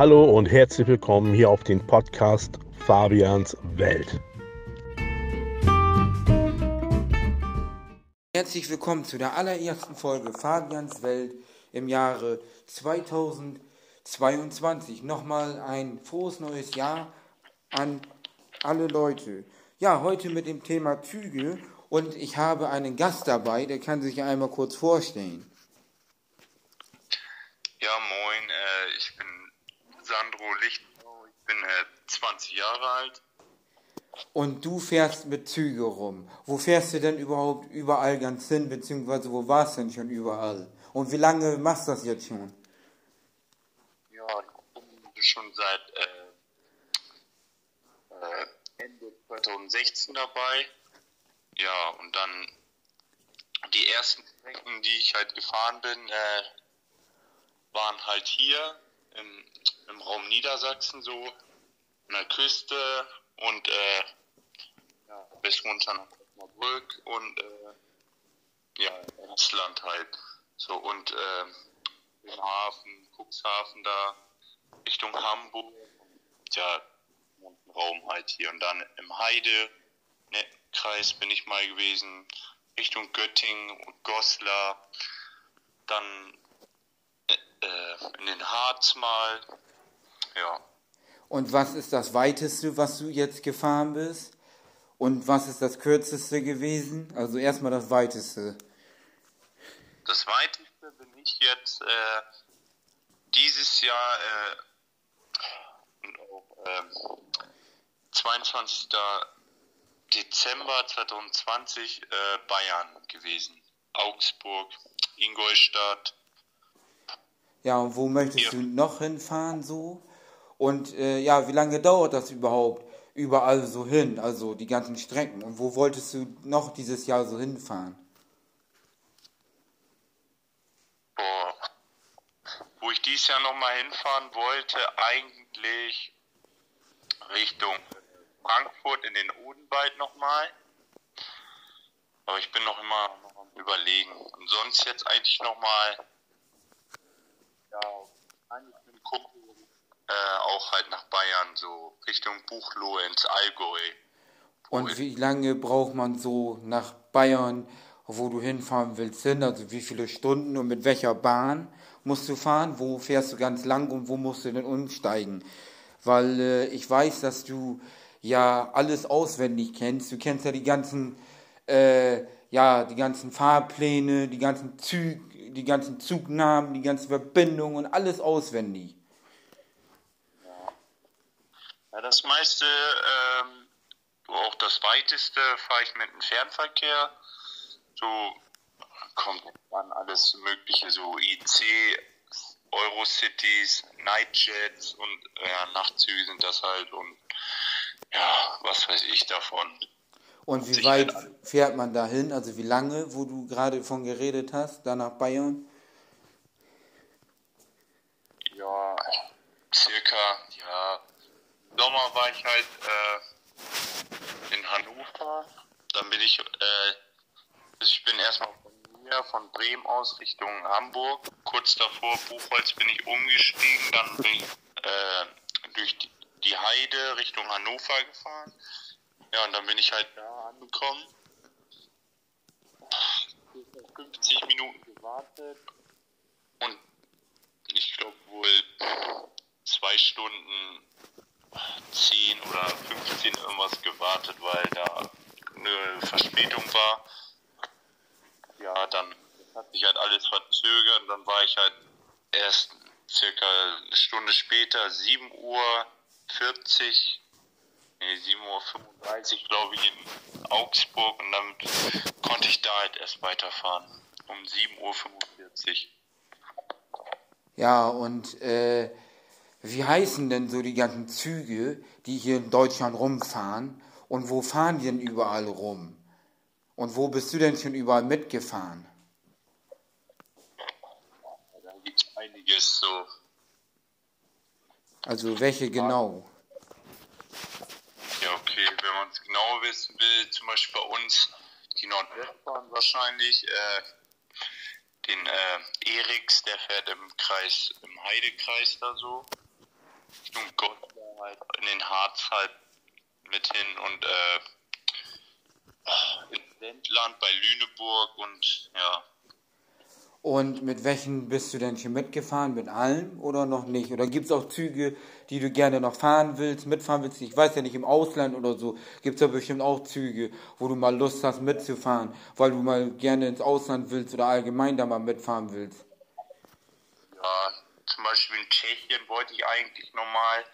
Hallo und herzlich willkommen hier auf den Podcast Fabians Welt. Herzlich willkommen zu der allerersten Folge Fabians Welt im Jahre 2022. Nochmal ein frohes neues Jahr an alle Leute. Ja, heute mit dem Thema Züge und ich habe einen Gast dabei, der kann sich einmal kurz vorstellen. Ja, moin, äh, ich bin Sandro Lichtbau, ich bin äh, 20 Jahre alt. Und du fährst mit Züge rum. Wo fährst du denn überhaupt überall ganz hin, beziehungsweise wo warst du denn schon überall? Und wie lange machst du das jetzt schon? Ja, ich bin schon seit äh, äh, Ende 2016 dabei. Ja, und dann die ersten Strecken, die ich halt gefahren bin, äh, waren halt hier im, im Raum Niedersachsen so, an der Küste und äh, ja, bis runter nach Osnabrück und äh, ja, ins Land halt. So und äh, Hafen, Cuxhaven da, Richtung Hamburg, ja, Raum halt hier und dann im Heide ne, bin ich mal gewesen, Richtung Göttingen und Goslar, dann äh, in den Harz mal, ja. Und was ist das weiteste, was du jetzt gefahren bist? Und was ist das kürzeste gewesen? Also erstmal das weiteste. Das weiteste bin ich jetzt äh, dieses Jahr äh, und auch äh, 22. Dezember 2020 äh, Bayern gewesen. Augsburg, Ingolstadt. Ja, und wo möchtest ja. du noch hinfahren so? Und äh, ja, wie lange dauert das überhaupt überall so hin, also die ganzen Strecken? Und wo wolltest du noch dieses Jahr so hinfahren? Boah. Wo ich dieses Jahr nochmal hinfahren wollte, eigentlich Richtung Frankfurt in den Odenwald nochmal. Aber ich bin noch immer noch am überlegen. Und sonst jetzt eigentlich nochmal, ja, eigentlich mit Kumpel äh, auch halt nach Bayern, so Richtung Buchloe ins Allgäu. Und wie lange braucht man so nach Bayern, wo du hinfahren willst, hin? Also wie viele Stunden und mit welcher Bahn musst du fahren? Wo fährst du ganz lang und wo musst du denn umsteigen? Weil äh, ich weiß, dass du ja alles auswendig kennst. Du kennst ja die ganzen, äh, ja, die ganzen Fahrpläne, die ganzen Züg, die ganzen Zugnamen, die ganzen Verbindungen und alles auswendig. Ja, das meiste, ähm, auch das weiteste fahre ich mit dem Fernverkehr. So kommt an alles Mögliche, so IC, Eurocities, Nightjets und ja, Nachtzüge sind das halt und ja, was weiß ich davon. Und wie weit fährt man dahin? Also wie lange, wo du gerade von geredet hast, da nach Bayern? Ja, circa, ja. Im Sommer war ich halt äh, in Hannover. Dann bin ich, äh, also ich bin erstmal von mir, von Bremen aus Richtung Hamburg. Kurz davor, Buchholz, bin ich umgestiegen. Dann bin ich äh, durch die die Heide Richtung Hannover gefahren. Ja, und dann bin ich halt da angekommen. 50 Minuten gewartet und ich glaube wohl zwei Stunden 10 oder 15 irgendwas gewartet, weil da eine Verspätung war. Ja, dann hat sich halt alles verzögert und dann war ich halt erst circa eine Stunde später, 7 Uhr 40, nee, 7.35 Uhr, glaube ich, in Augsburg und damit konnte ich da halt erst weiterfahren. Um 7.45 Uhr. Ja, und äh, wie heißen denn so die ganzen Züge, die hier in Deutschland rumfahren? Und wo fahren die denn überall rum? Und wo bist du denn schon überall mitgefahren? Da gibt es einiges so also welche genau? Ja, okay, wenn man es genau wissen will, zum Beispiel bei uns die Nordwestbahn wahrscheinlich, äh, den äh, Eriks, der fährt im Kreis, im Heidekreis da so. Richtung Gotthard halt, in den Harz halt mit hin und äh, in Wendland bei Lüneburg und ja. Und mit welchen bist du denn schon mitgefahren? Mit allen oder noch nicht? Oder gibt es auch Züge, die du gerne noch fahren willst, mitfahren willst? Ich weiß ja nicht, im Ausland oder so gibt es ja bestimmt auch Züge, wo du mal Lust hast mitzufahren, weil du mal gerne ins Ausland willst oder allgemein da mal mitfahren willst. Ja, zum Beispiel in Tschechien wollte ich eigentlich nochmal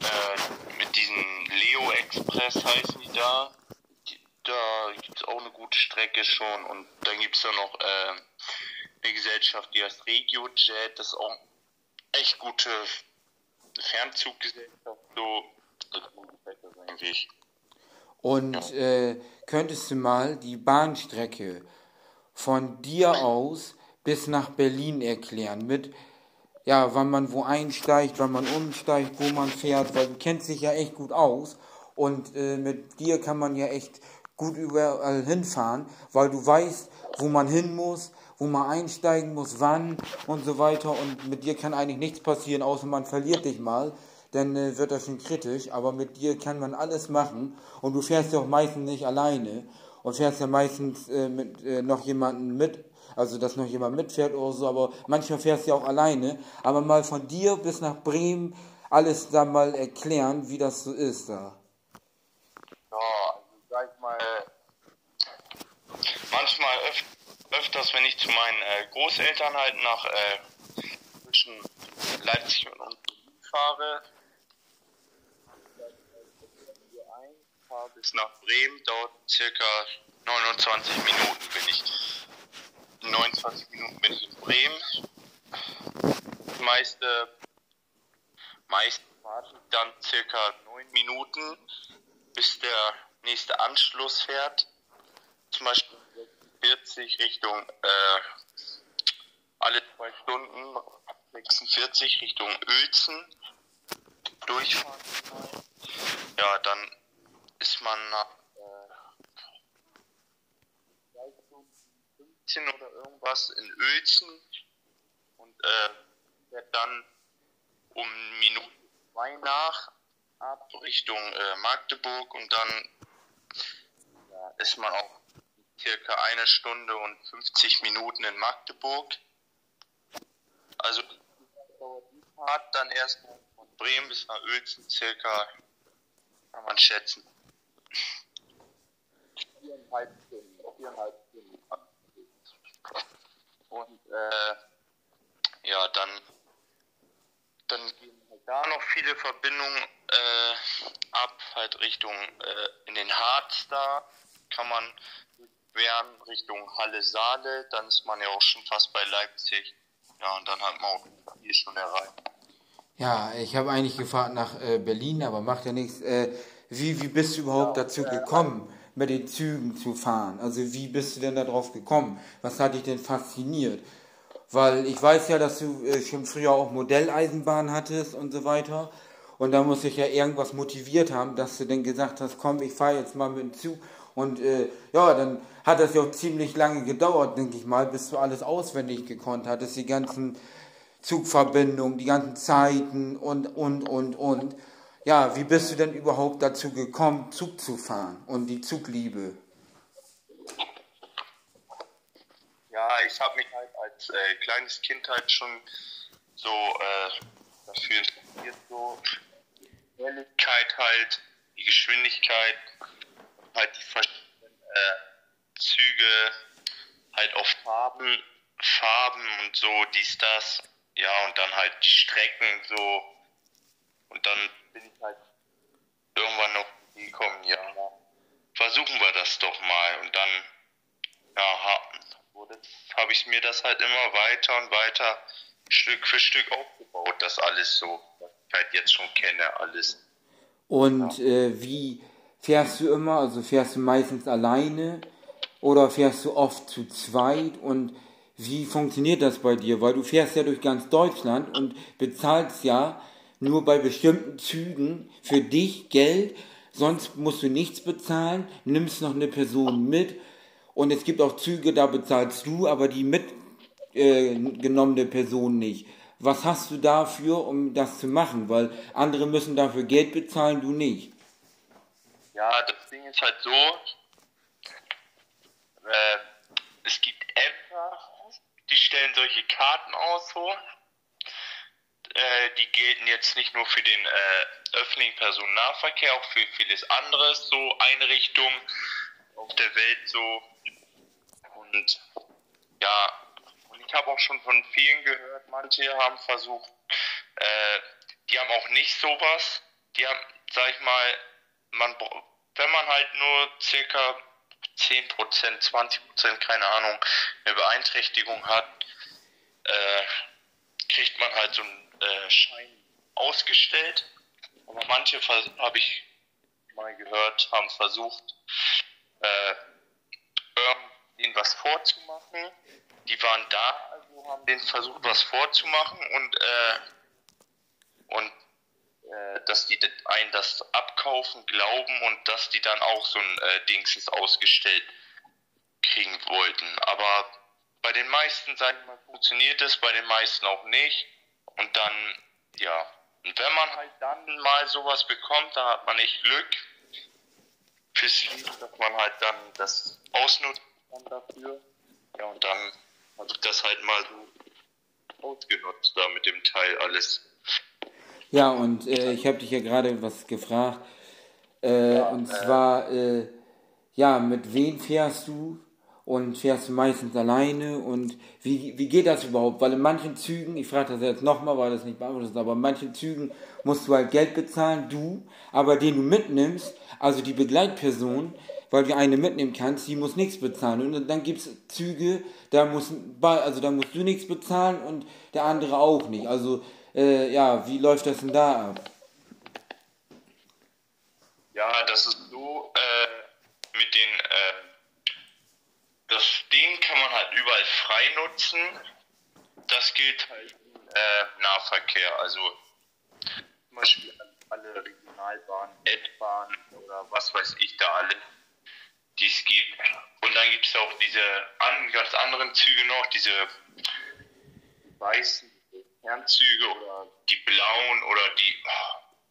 äh, mit diesem Leo Express heißen die da. Da gibt es auch eine gute Strecke schon. Und dann gibt es ja noch äh, eine Gesellschaft, die heißt RegioJet, das ist auch echt gute Fernzuggesellschaft, so, das das eigentlich. Und ja. äh, könntest du mal die Bahnstrecke von dir aus bis nach Berlin erklären? Mit ja, wann man wo einsteigt, wann man umsteigt, wo man fährt, weil du kennst dich ja echt gut aus. Und äh, mit dir kann man ja echt gut überall hinfahren, weil du weißt, wo man hin muss, wo man einsteigen muss, wann und so weiter. Und mit dir kann eigentlich nichts passieren, außer man verliert dich mal. Dann äh, wird das schon kritisch, aber mit dir kann man alles machen. Und du fährst ja auch meistens nicht alleine und fährst ja meistens äh, mit äh, noch jemanden mit, also dass noch jemand mitfährt oder so, aber manchmal fährst du ja auch alleine. Aber mal von dir bis nach Bremen alles da mal erklären, wie das so ist da. Ja, also sag ich mal, manchmal öf öfters, wenn ich zu meinen äh, Großeltern halt nach äh, zwischen Leipzig und fahre, fahre bis nach Bremen, dauert circa 29 Minuten bin ich. 29 Minuten bin ich in Bremen. Das meiste, meist warte ich dann circa 9 Minuten, bis der nächste Anschluss fährt. Zum Beispiel 40 Richtung äh, alle zwei Stunden 46 Richtung Uelzen durchfahren. Ja, dann ist man nach äh, 15 oder irgendwas in Uelzen und äh, fährt dann um Minute zwei nach ab Richtung äh, Magdeburg und dann ist man auch circa eine Stunde und 50 Minuten in Magdeburg. Also Fahrt dann erst von Bremen bis nach Uelzen circa, kann man schätzen, viereinhalb Stunden. Viereinhalb Stunden. Und äh, ja, dann, dann gehen halt da noch viele Verbindungen äh, ab, halt Richtung äh, in den Harz da kann man wären Richtung Halle-Saale, dann ist man ja auch schon fast bei Leipzig. Ja, und dann hat man auch hier schon erreicht. Ja, ich habe eigentlich gefragt nach äh, Berlin, aber macht ja nichts. Äh, wie, wie bist du überhaupt ja, dazu gekommen, mit den Zügen zu fahren? Also wie bist du denn darauf gekommen? Was hat dich denn fasziniert? Weil ich weiß ja, dass du äh, schon früher auch Modelleisenbahn hattest und so weiter. Und da muss ich ja irgendwas motiviert haben, dass du denn gesagt hast, komm, ich fahre jetzt mal mit dem Zug und äh, ja, dann hat das ja auch ziemlich lange gedauert, denke ich mal, bis du alles auswendig gekonnt hattest, die ganzen Zugverbindungen, die ganzen Zeiten und, und, und, und. Ja, wie bist du denn überhaupt dazu gekommen, Zug zu fahren und die Zugliebe? Ja, ich habe mich halt als äh, kleines Kind halt schon so äh, dafür interessiert, so Schnelligkeit halt, die Geschwindigkeit halt die verschiedenen äh, Züge halt auf Farben, Farben und so, dies, das. Ja, und dann halt die Strecken so. Und dann bin ich halt irgendwann noch gekommen, ja, versuchen wir das doch mal. Und dann, ja, habe ich mir das halt immer weiter und weiter Stück für Stück aufgebaut, das alles so, was ich halt jetzt schon kenne, alles. Und ja. äh, wie Fährst du immer, also fährst du meistens alleine oder fährst du oft zu zweit und wie funktioniert das bei dir? Weil du fährst ja durch ganz Deutschland und bezahlst ja nur bei bestimmten Zügen für dich Geld, sonst musst du nichts bezahlen, nimmst noch eine Person mit und es gibt auch Züge, da bezahlst du, aber die mitgenommene äh, Person nicht. was hast du dafür, um das zu machen? Weil andere müssen dafür Geld bezahlen, du nicht. Ja, das Ding ist halt so, äh, es gibt Ämter, die stellen solche Karten aus so. Äh, die gelten jetzt nicht nur für den äh, öffentlichen Personennahverkehr, auch für vieles anderes, so Einrichtungen auf der Welt so. Und ja, und ich habe auch schon von vielen gehört, manche haben versucht, äh, die haben auch nicht sowas. Die haben, sag ich mal, man, wenn man halt nur circa 10%, 20%, keine Ahnung, eine Beeinträchtigung hat, äh, kriegt man halt so einen äh, Schein ausgestellt. Aber manche habe ich mal gehört, haben versucht, äh, denen was vorzumachen. Die waren da, also haben denen versucht, was vorzumachen und, äh, und dass die einen das abkaufen, glauben und dass die dann auch so ein äh, Dingsens ausgestellt kriegen wollten. Aber bei den meisten, sag ich mal, funktioniert es, bei den meisten auch nicht. Und dann, ja. Und wenn man halt dann mal sowas bekommt, dann hat man echt Glück fürs Leben, dass man halt dann das ausnutzt dafür. Ja, und dann habe ich das halt mal so ausgenutzt, da mit dem Teil alles. Ja, und äh, ich habe dich ja gerade was gefragt. Äh, ja, und äh, zwar, äh, ja, mit wem fährst du? Und fährst du meistens alleine? Und wie, wie geht das überhaupt? Weil in manchen Zügen, ich frage das jetzt nochmal, weil das nicht beantwortet ist, aber in manchen Zügen musst du halt Geld bezahlen, du, aber den du mitnimmst, also die Begleitperson, weil du eine mitnehmen kannst, die muss nichts bezahlen. Und dann gibt es Züge, da, muss, also da musst du nichts bezahlen und der andere auch nicht. Also äh, ja, wie läuft das denn da ab? Ja, das ist so äh, mit den, äh, das Ding kann man halt überall frei nutzen. Das gilt halt im äh, Nahverkehr, also zum Beispiel alle Regionalbahnen, Edbahnen oder was weiß ich da alle, die es gibt. Und dann gibt es auch diese an, ganz anderen Züge noch, diese weißen Fernzüge oder die blauen oder die,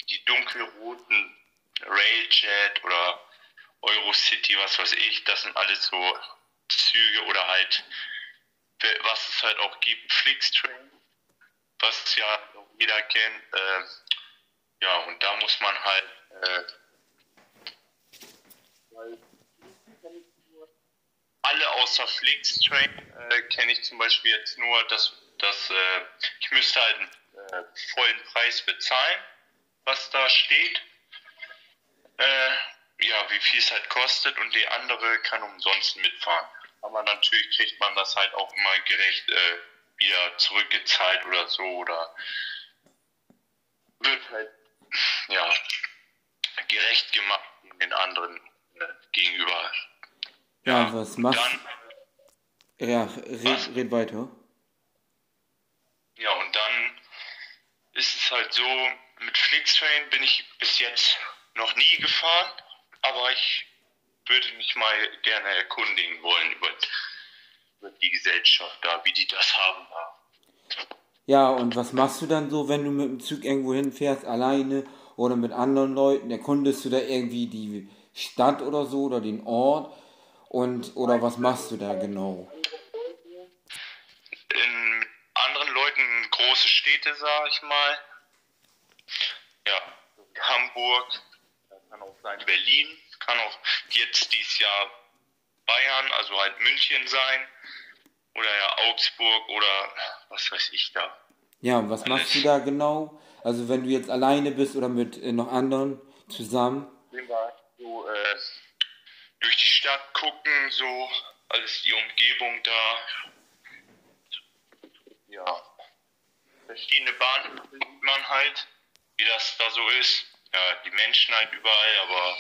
die dunkelroten Railjet oder Eurocity, was weiß ich, das sind alles so Züge oder halt, was es halt auch gibt, Flixtrain, was ja jeder kennt. Äh, ja, und da muss man halt äh, alle außer Flixtrain äh, kenne ich zum Beispiel jetzt nur das dass äh, ich müsste halt einen äh, vollen Preis bezahlen, was da steht. Äh, ja, wie viel es halt kostet und die andere kann umsonst mitfahren. Aber natürlich kriegt man das halt auch immer gerecht äh, wieder zurückgezahlt oder so oder wird halt ja gerecht gemacht den anderen äh, gegenüber. Ja, ja was machst du? Ja, red, red weiter. Ja, und dann ist es halt so, mit Flixtrain bin ich bis jetzt noch nie gefahren, aber ich würde mich mal gerne erkundigen wollen über, über die Gesellschaft da, wie die das haben da. Ja, und was machst du dann so, wenn du mit dem Zug irgendwo hinfährst, alleine oder mit anderen Leuten? Erkundest du da irgendwie die Stadt oder so oder den Ort? Und, oder was machst du da genau? Große Städte, sag ich mal. Ja, Hamburg, kann auch sein Berlin, kann auch jetzt dieses Jahr Bayern, also halt München sein. Oder ja Augsburg oder was weiß ich da. Ja, und was Alles. machst du da genau? Also wenn du jetzt alleine bist oder mit äh, noch anderen zusammen? So, äh, durch die Stadt gucken, so alles die Umgebung da. Ja, verschiedene Bahnen sieht man halt, wie das da so ist. Ja, die Menschen halt überall, aber.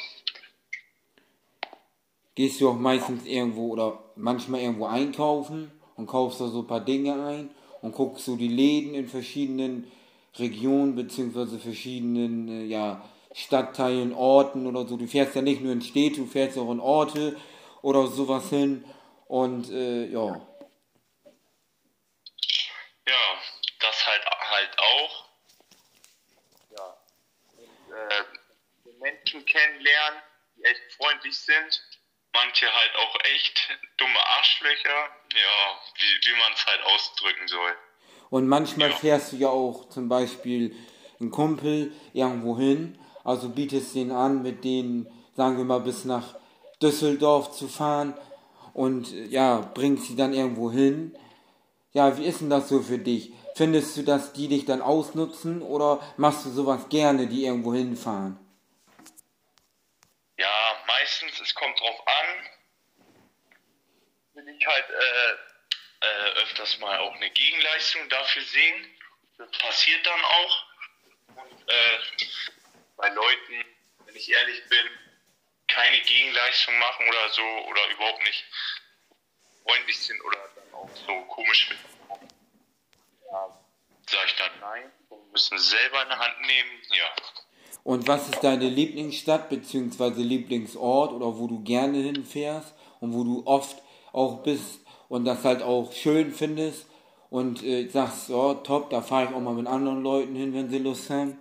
Gehst du auch meistens irgendwo oder manchmal irgendwo einkaufen und kaufst da so ein paar Dinge ein und guckst so die Läden in verschiedenen Regionen beziehungsweise verschiedenen äh, ja, Stadtteilen, Orten oder so. Du fährst ja nicht nur in Städte, du fährst auch in Orte oder sowas hin und äh, ja. auch. Ja. Und, äh, Menschen kennenlernen, die echt freundlich sind. Manche halt auch echt dumme Arschlöcher. Ja, wie, wie man es halt ausdrücken soll. Und manchmal ja. fährst du ja auch zum Beispiel einen Kumpel irgendwo hin, also bietest den an, mit denen, sagen wir mal, bis nach Düsseldorf zu fahren und ja, bringst sie dann irgendwo hin. Ja, wie ist denn das so für dich? Findest du, dass die dich dann ausnutzen oder machst du sowas gerne, die irgendwo hinfahren? Ja, meistens, es kommt drauf an. Will ich halt äh, äh, öfters mal auch eine Gegenleistung dafür sehen. Das passiert dann auch. Und äh, bei Leuten, wenn ich ehrlich bin, keine Gegenleistung machen oder so oder überhaupt nicht freundlich sind oder dann auch so komisch mit ja, sage ich dann nein. Wir müssen selber in der Hand nehmen, ja. Und was ist deine Lieblingsstadt bzw. Lieblingsort oder wo du gerne hinfährst und wo du oft auch bist und das halt auch schön findest und äh, sagst, oh top, da fahre ich auch mal mit anderen Leuten hin, wenn sie Lust haben?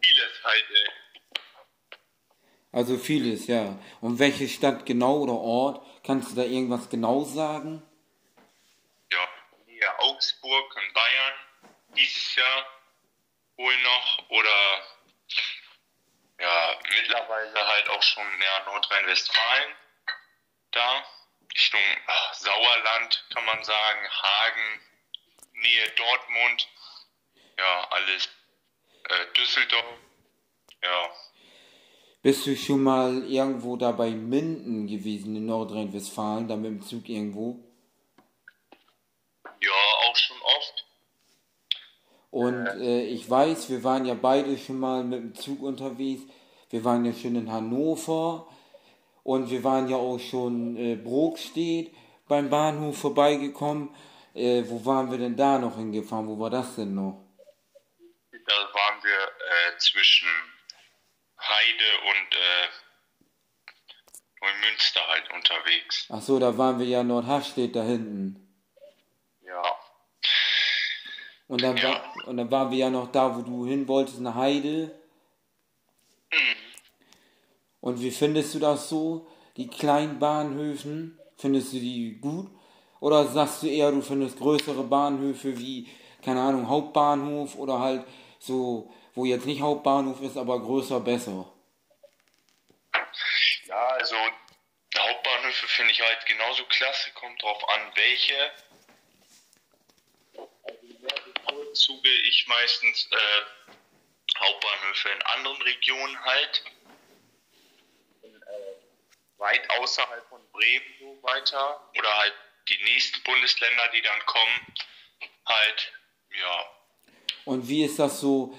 Vieles halt, ey. Also vieles, ja. Und welche Stadt genau oder Ort? Kannst du da irgendwas genau sagen? Augsburg in Bayern dieses Jahr wohl noch oder ja, mittlerweile halt auch schon ja, Nordrhein-Westfalen da, Richtung ach, Sauerland kann man sagen, Hagen, Nähe Dortmund, ja, alles, äh, Düsseldorf, ja. Bist du schon mal irgendwo da bei Minden gewesen in Nordrhein-Westfalen, da mit dem Zug irgendwo? Ja, auch schon oft. Und äh, ich weiß, wir waren ja beide schon mal mit dem Zug unterwegs. Wir waren ja schon in Hannover und wir waren ja auch schon äh, Brokstedt beim Bahnhof vorbeigekommen. Äh, wo waren wir denn da noch hingefahren? Wo war das denn noch? Da waren wir äh, zwischen Heide und äh, Neumünster halt unterwegs. Ach so, da waren wir ja Nordhafstedt da hinten. Und dann, ja. war, und dann waren wir ja noch da, wo du hin wolltest, eine Heide. Mhm. Und wie findest du das so? Die kleinen Bahnhöfen, findest du die gut? Oder sagst du eher, du findest größere Bahnhöfe wie, keine Ahnung, Hauptbahnhof oder halt so, wo jetzt nicht Hauptbahnhof ist, aber größer, besser? Ja, also Hauptbahnhöfe finde ich halt genauso klasse, kommt drauf an, welche bevorzuge ich meistens äh, Hauptbahnhöfe in anderen Regionen halt. Äh, weit außerhalb von Bremen so weiter. Oder halt die nächsten Bundesländer, die dann kommen. Halt, ja. Und wie ist das so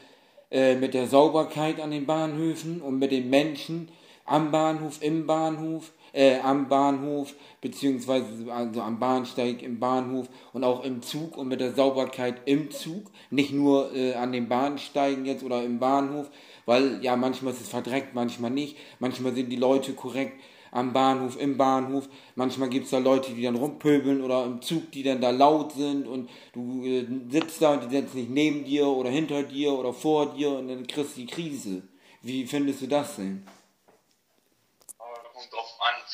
äh, mit der Sauberkeit an den Bahnhöfen und mit den Menschen am Bahnhof, im Bahnhof? Äh, am Bahnhof, beziehungsweise also am Bahnsteig, im Bahnhof und auch im Zug und mit der Sauberkeit im Zug, nicht nur äh, an den Bahnsteigen jetzt oder im Bahnhof, weil ja manchmal ist es verdreckt, manchmal nicht, manchmal sind die Leute korrekt am Bahnhof, im Bahnhof, manchmal gibt es da Leute, die dann rumpöbeln oder im Zug, die dann da laut sind und du äh, sitzt da und die sitzen nicht neben dir oder hinter dir oder vor dir und dann kriegst du die Krise. Wie findest du das denn?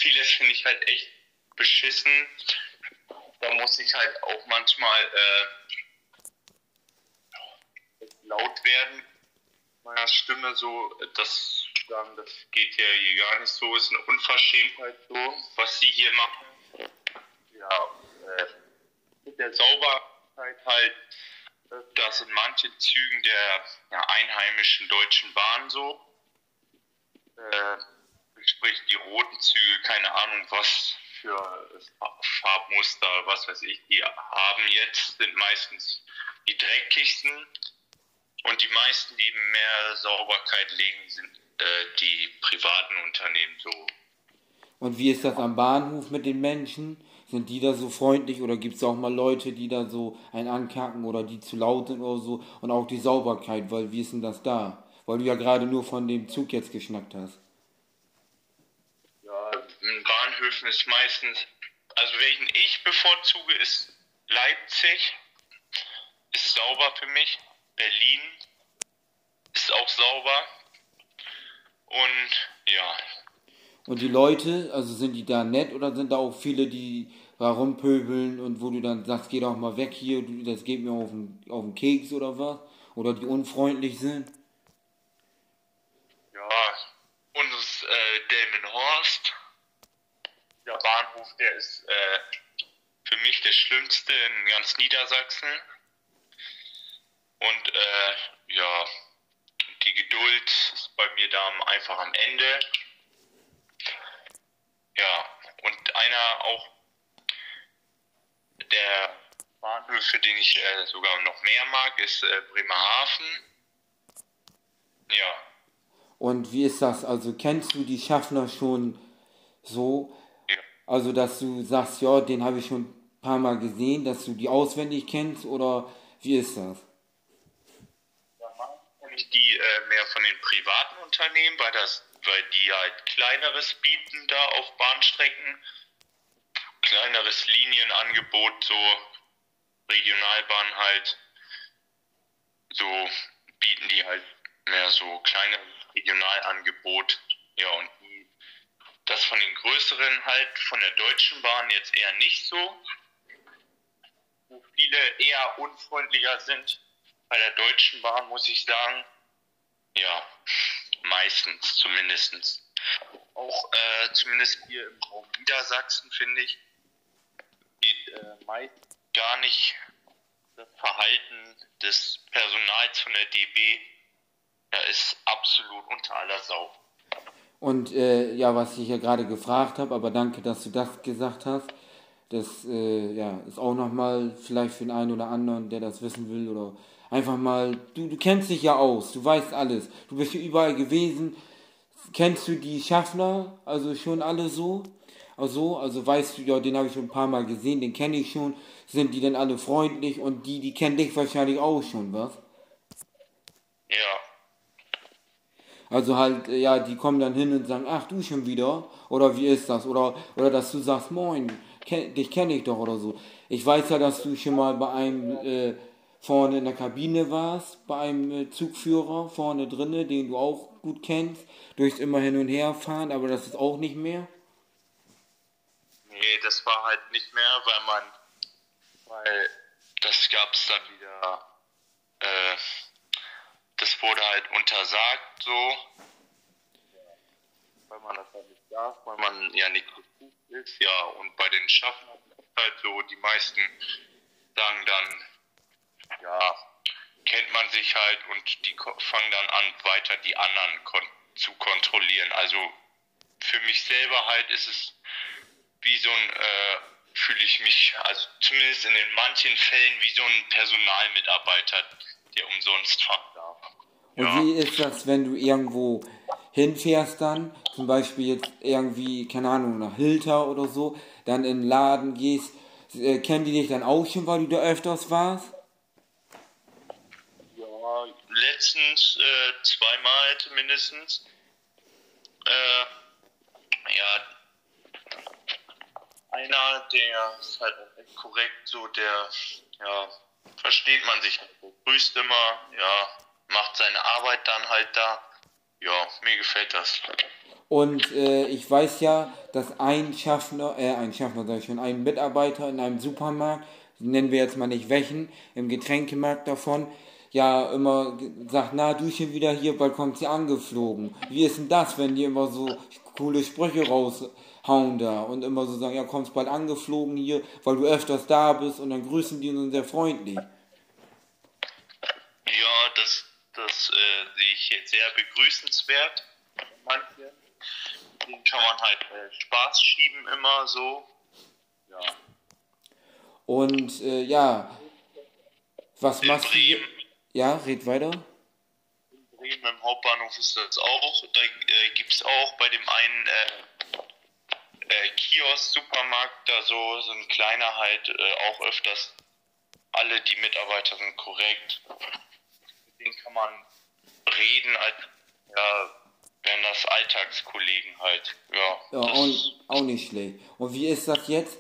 Vieles finde ich halt echt beschissen. Da muss ich halt auch manchmal äh, laut werden meiner Stimme so, das sagen, das geht ja hier gar nicht so, ist eine Unverschämtheit so, was sie hier machen. Ja, äh, mit der Sauberkeit halt, das in manchen Zügen der ja, einheimischen Deutschen Bahn so. Äh, sprich die roten Züge, keine Ahnung was für Farbmuster, was weiß ich, die haben jetzt, sind meistens die dreckigsten und die meisten, die mehr Sauberkeit legen, sind äh, die privaten Unternehmen so. Und wie ist das am Bahnhof mit den Menschen? Sind die da so freundlich oder gibt es auch mal Leute, die da so einen ankacken oder die zu laut sind oder so? Und auch die Sauberkeit, weil wie ist denn das da? Weil du ja gerade nur von dem Zug jetzt geschnackt hast Bahnhöfen ist meistens, also welchen ich bevorzuge, ist Leipzig. sauber für mich. Berlin ist auch sauber. Und ja. Und die Leute, also sind die da nett oder sind da auch viele, die da rumpöbeln und wo du dann sagst, geh doch mal weg hier, das geht mir auf den, auf den Keks oder was? Oder die unfreundlich sind? Ja, und das äh, Delmenhorst, der Bahnhof, der ist äh, für mich der schlimmste in ganz Niedersachsen. Und äh, ja, die Geduld ist bei mir da einfach am Ende. Ja, und einer auch der Bahnhöfe, den ich äh, sogar noch mehr mag, ist äh, Bremerhaven. Ja. Und wie ist das? Also kennst du die Schaffner schon so? Ja. Also dass du sagst, ja, den habe ich schon ein paar Mal gesehen, dass du die auswendig kennst oder wie ist das? kenne ich die äh, mehr von den privaten Unternehmen, weil, das, weil die halt kleineres bieten da auf Bahnstrecken. Kleineres Linienangebot, so Regionalbahn halt. So bieten die halt mehr so kleine Regionalangebot. Ja, und das von den größeren halt, von der Deutschen Bahn jetzt eher nicht so. Wo viele eher unfreundlicher sind. Bei der Deutschen Bahn muss ich sagen, ja, meistens zumindestens. Auch äh, zumindest hier im Raum Niedersachsen finde ich, geht äh, meist gar nicht das Verhalten des Personals von der DB. Da ist absolut unter aller Sau. Und äh, ja, was ich ja gerade gefragt habe, aber danke, dass du das gesagt hast. Das äh, ja, ist auch nochmal vielleicht für den einen oder anderen, der das wissen will oder einfach mal, du, du kennst dich ja aus, du weißt alles, du bist hier überall gewesen. Kennst du die Schaffner, also schon alle so? Also, also weißt du, ja, den habe ich schon ein paar Mal gesehen, den kenne ich schon. Sind die denn alle freundlich und die, die kennen dich wahrscheinlich auch schon, was? Ja, Also halt, äh, ja, die kommen dann hin und sagen, ach du schon wieder? Oder wie ist das? Oder, oder dass du sagst, moin, kenn, dich kenne ich doch oder so. Ich weiß ja, dass du schon mal bei einem äh, vorne in der Kabine warst, bei einem äh, Zugführer vorne drinne, den du auch gut kennst, durchs immer hin und her fahren, aber das ist auch nicht mehr. nee, das war halt nicht mehr, weil man, weil das gab's dann wieder, äh, das wurde halt untersagt so, weil man das halt nicht darf, weil man ja nicht geprüft ist, ja, und bei den Schaffnern ist halt so, die meisten sagen dann, ja, kennt man sich halt und die fangen dann an, weiter die anderen kon zu kontrollieren. Also für mich selber halt ist es wie so ein, äh, fühle ich mich, also zumindest in den manchen Fällen wie so ein Personalmitarbeiter, der umsonst darf. Und Ja. wie ist das, wenn du irgendwo hinfährst dann, zum Beispiel jetzt irgendwie, keine Ahnung, nach Hilter oder so, dann in den Laden gehst, äh, kennen die dich dann auch schon, weil du da öfters warst? Ja, letztens äh, zweimal mindestens. Äh, ja, einer, der ist halt korrekt, so der, ja, versteht man sich, grüßt immer, ja, macht seine Arbeit dann halt da. Ja, mir gefällt das. Und äh, ich weiß ja, dass ein Schaffner, äh, ein Schaffner sag ich schon, ein Mitarbeiter in einem Supermarkt, nennen wir jetzt mal nicht welchen, im Getränkemarkt davon, ja immer sagt, na du schon wieder hier, bald kommt sie angeflogen. Wie ist denn das, wenn die immer so coole Sprüche raushauen da und immer so sagen, ja kommst bald angeflogen hier, weil du öfters da bist und dann grüßen die uns sehr freundlich. Ja, das, das äh, sehe ich jetzt sehr begrüßenswert. Manche, denen kann man halt äh, Spaß schieben immer so. Ja. Und äh, ja, was In machst du? Bremen, Ja, red weiter. in Bremen im Hauptbahnhof ist das auch. Da äh, gibt es auch bei dem einen äh, äh, Kiosk-Supermarkt da so, so ein kleiner halt äh, auch öfters. Alle die Mitarbeiter sind korrekt. Denen kann man reden, als ja, wären das Alltagskollegen halt. Ja, Ja, auch, auch nicht schlecht. Und wie ist das jetzt?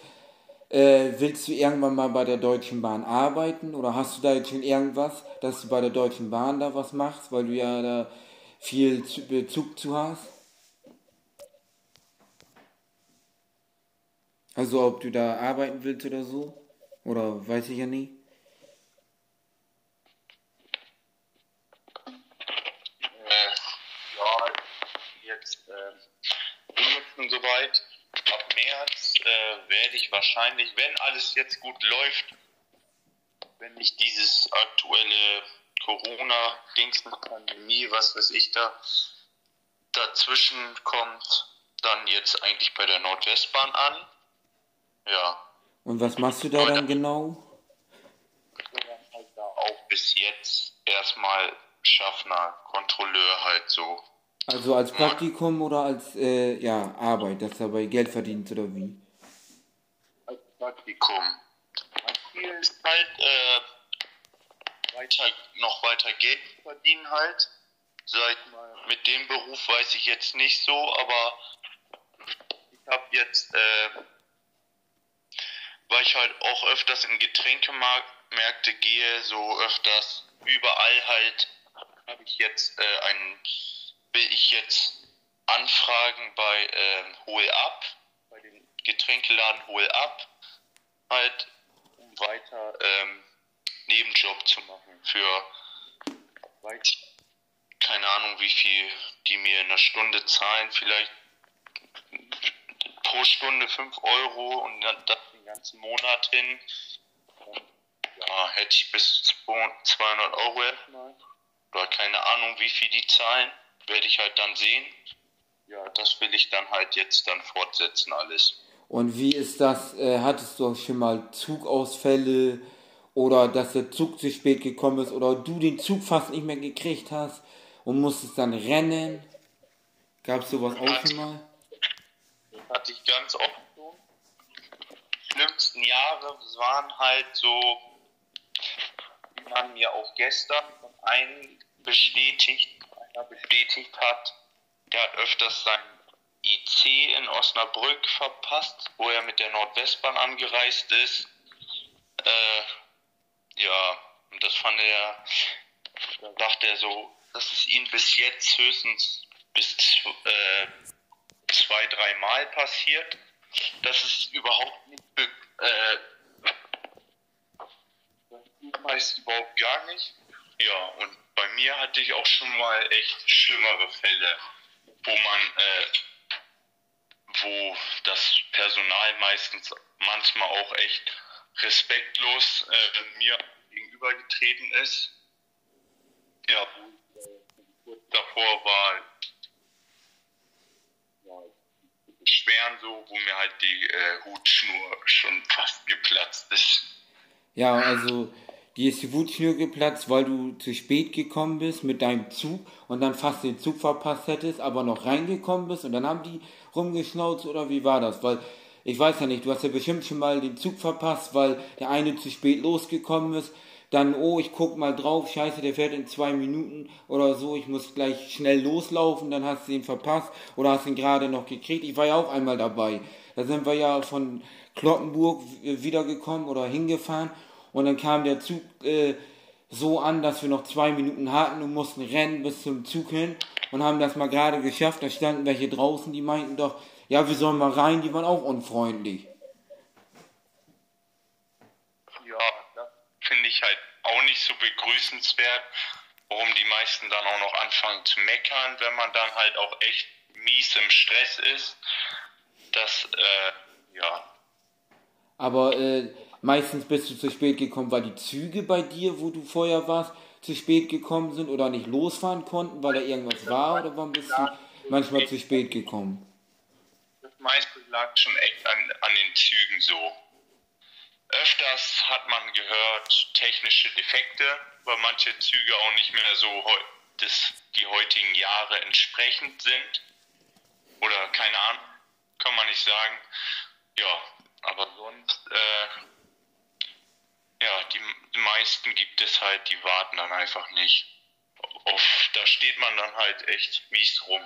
Äh, willst du irgendwann mal bei der Deutschen Bahn arbeiten oder hast du da jetzt schon irgendwas, dass du bei der Deutschen Bahn da was machst, weil du ja da viel Bezug zu hast? Also ob du da arbeiten willst oder so? Oder weiß ich ja nie. Äh, ja, jetzt schon soweit. Ab März äh, werde ich wahrscheinlich, wenn alles jetzt gut läuft, wenn nicht dieses aktuelle Corona-Dings mit Pandemie, was weiß ich da, dazwischen kommt, dann jetzt eigentlich bei der Nordwestbahn an. Ja. Und was machst du da dann genau? Halt da auch bis jetzt erstmal Schaffner, Kontrolleur halt so. Also als Praktikum oder als äh, ja, Arbeit, dass dabei Geld verdient oder wie? Als Praktikum. Mein Ziel ist halt, äh, weiter, noch weiter Geld verdienen halt. Seit mit dem Beruf weiß ich jetzt nicht so, aber ich habe jetzt äh, weil ich halt auch öfters in Getränkemärkte gehe, so öfters überall halt habe ich jetzt äh, ein, will ich jetzt Anfragen bei ähm, Hol ab, bei dem Getränkeladen Hol ab, halt um weiter ähm, Nebenjob zu machen für keine Ahnung wie viel die mir in einer Stunde zahlen, vielleicht pro Stunde 5 Euro und dann den ganzen Monat hin. Ja, hätte ich bis 200 Euro erstmal. Oder keine Ahnung, wie viel die zahlen, werde ich halt dann sehen. Ja, das will ich dann halt jetzt dann fortsetzen alles. Und wie ist das? Äh, hattest du auch schon mal Zugausfälle oder dass der Zug zu spät gekommen ist oder du den Zug fast nicht mehr gekriegt hast und musstest dann rennen? Gab es sowas auch schon mal? hatte ich ganz oft so. Die schlimmsten Jahre waren halt so, wie man mir auch gestern von einem bestätigt, bestätigt hat, der hat öfters sein IC in Osnabrück verpasst, wo er mit der Nordwestbahn angereist ist. Äh, ja, und das fand er, da dachte er so, das ist ihm bis jetzt höchstens bis äh, zwei, dreimal passiert. Das ist überhaupt nicht, äh, das überhaupt gar nicht. Ja, und bei mir hatte ich auch schon mal echt schlimmere Fälle, wo man, äh, wo das Personal meistens manchmal auch echt respektlos äh, mir gegenübergetreten ist. Ja, davor war, schweren so, wo mir halt die äh, Hutschnur schon fast geplatzt ist. Ja, also die ist die Hutschnur geplatzt, weil du zu spät gekommen bist mit deinem Zug und dann fast den Zug verpasst hättest, aber noch reingekommen bist und dann haben die rumgeschnauzt oder wie war das? Weil ich weiß ja nicht, du hast ja bestimmt schon mal den Zug verpasst, weil der eine zu spät losgekommen ist dann, oh, ich guck mal drauf, scheiße, der fährt in zwei Minuten oder so, ich muss gleich schnell loslaufen, dann hast du ihn verpasst oder hast ihn gerade noch gekriegt. Ich war ja auch einmal dabei. Da sind wir ja von Kloppenburg wiedergekommen oder hingefahren und dann kam der Zug äh, so an, dass wir noch zwei Minuten hatten und mussten rennen bis zum Zug hin und haben das mal gerade geschafft. Da standen welche draußen, die meinten doch, ja, wir sollen mal rein, die waren auch unfreundlich. finde ich halt auch nicht so begrüßenswert, warum die meisten dann auch noch anfangen zu meckern, wenn man dann halt auch echt mies im Stress ist. Das, äh, ja. Aber äh, meistens bist du zu spät gekommen, weil die Züge bei dir, wo du vorher warst, zu spät gekommen sind oder nicht losfahren konnten, weil da irgendwas war oder wann bist du manchmal zu spät gekommen? Das meiste lag schon echt an, an den Zügen so. Öfters hat man gehört technische Defekte, weil manche Züge auch nicht mehr so des, die heutigen Jahre entsprechend sind. Oder keine Ahnung, kann man nicht sagen. Ja, aber sonst, äh, ja, die, meisten gibt es halt, die warten dann einfach nicht. Auf, da steht man dann halt echt mies rum.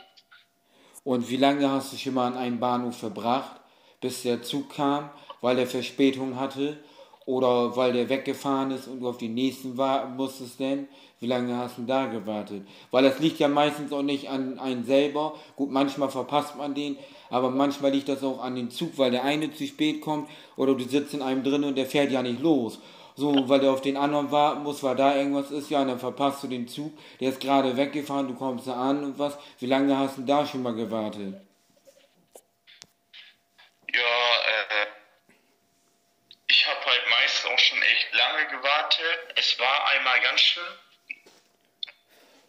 Und wie lange hast du schon mal an einem Bahnhof verbracht? bis der Zug kam, weil er Verspätung hatte oder weil der weggefahren ist und du auf die nächsten warten musstest denn? Wie lange hast du da gewartet? Weil das liegt ja meistens auch nicht an einen selber. Gut, manchmal verpasst man den, aber manchmal liegt das auch an dem Zug, weil der eine zu spät kommt oder du sitzt in einem drin und der fährt ja nicht los. So, weil der auf den anderen warten muss, weil da irgendwas ist, ja, und dann verpasst du den Zug, der ist gerade weggefahren, du kommst da an und was. Wie lange hast du da schon mal gewartet? Ja, äh, ich habe halt meist auch schon echt lange gewartet. Es war einmal ganz schön.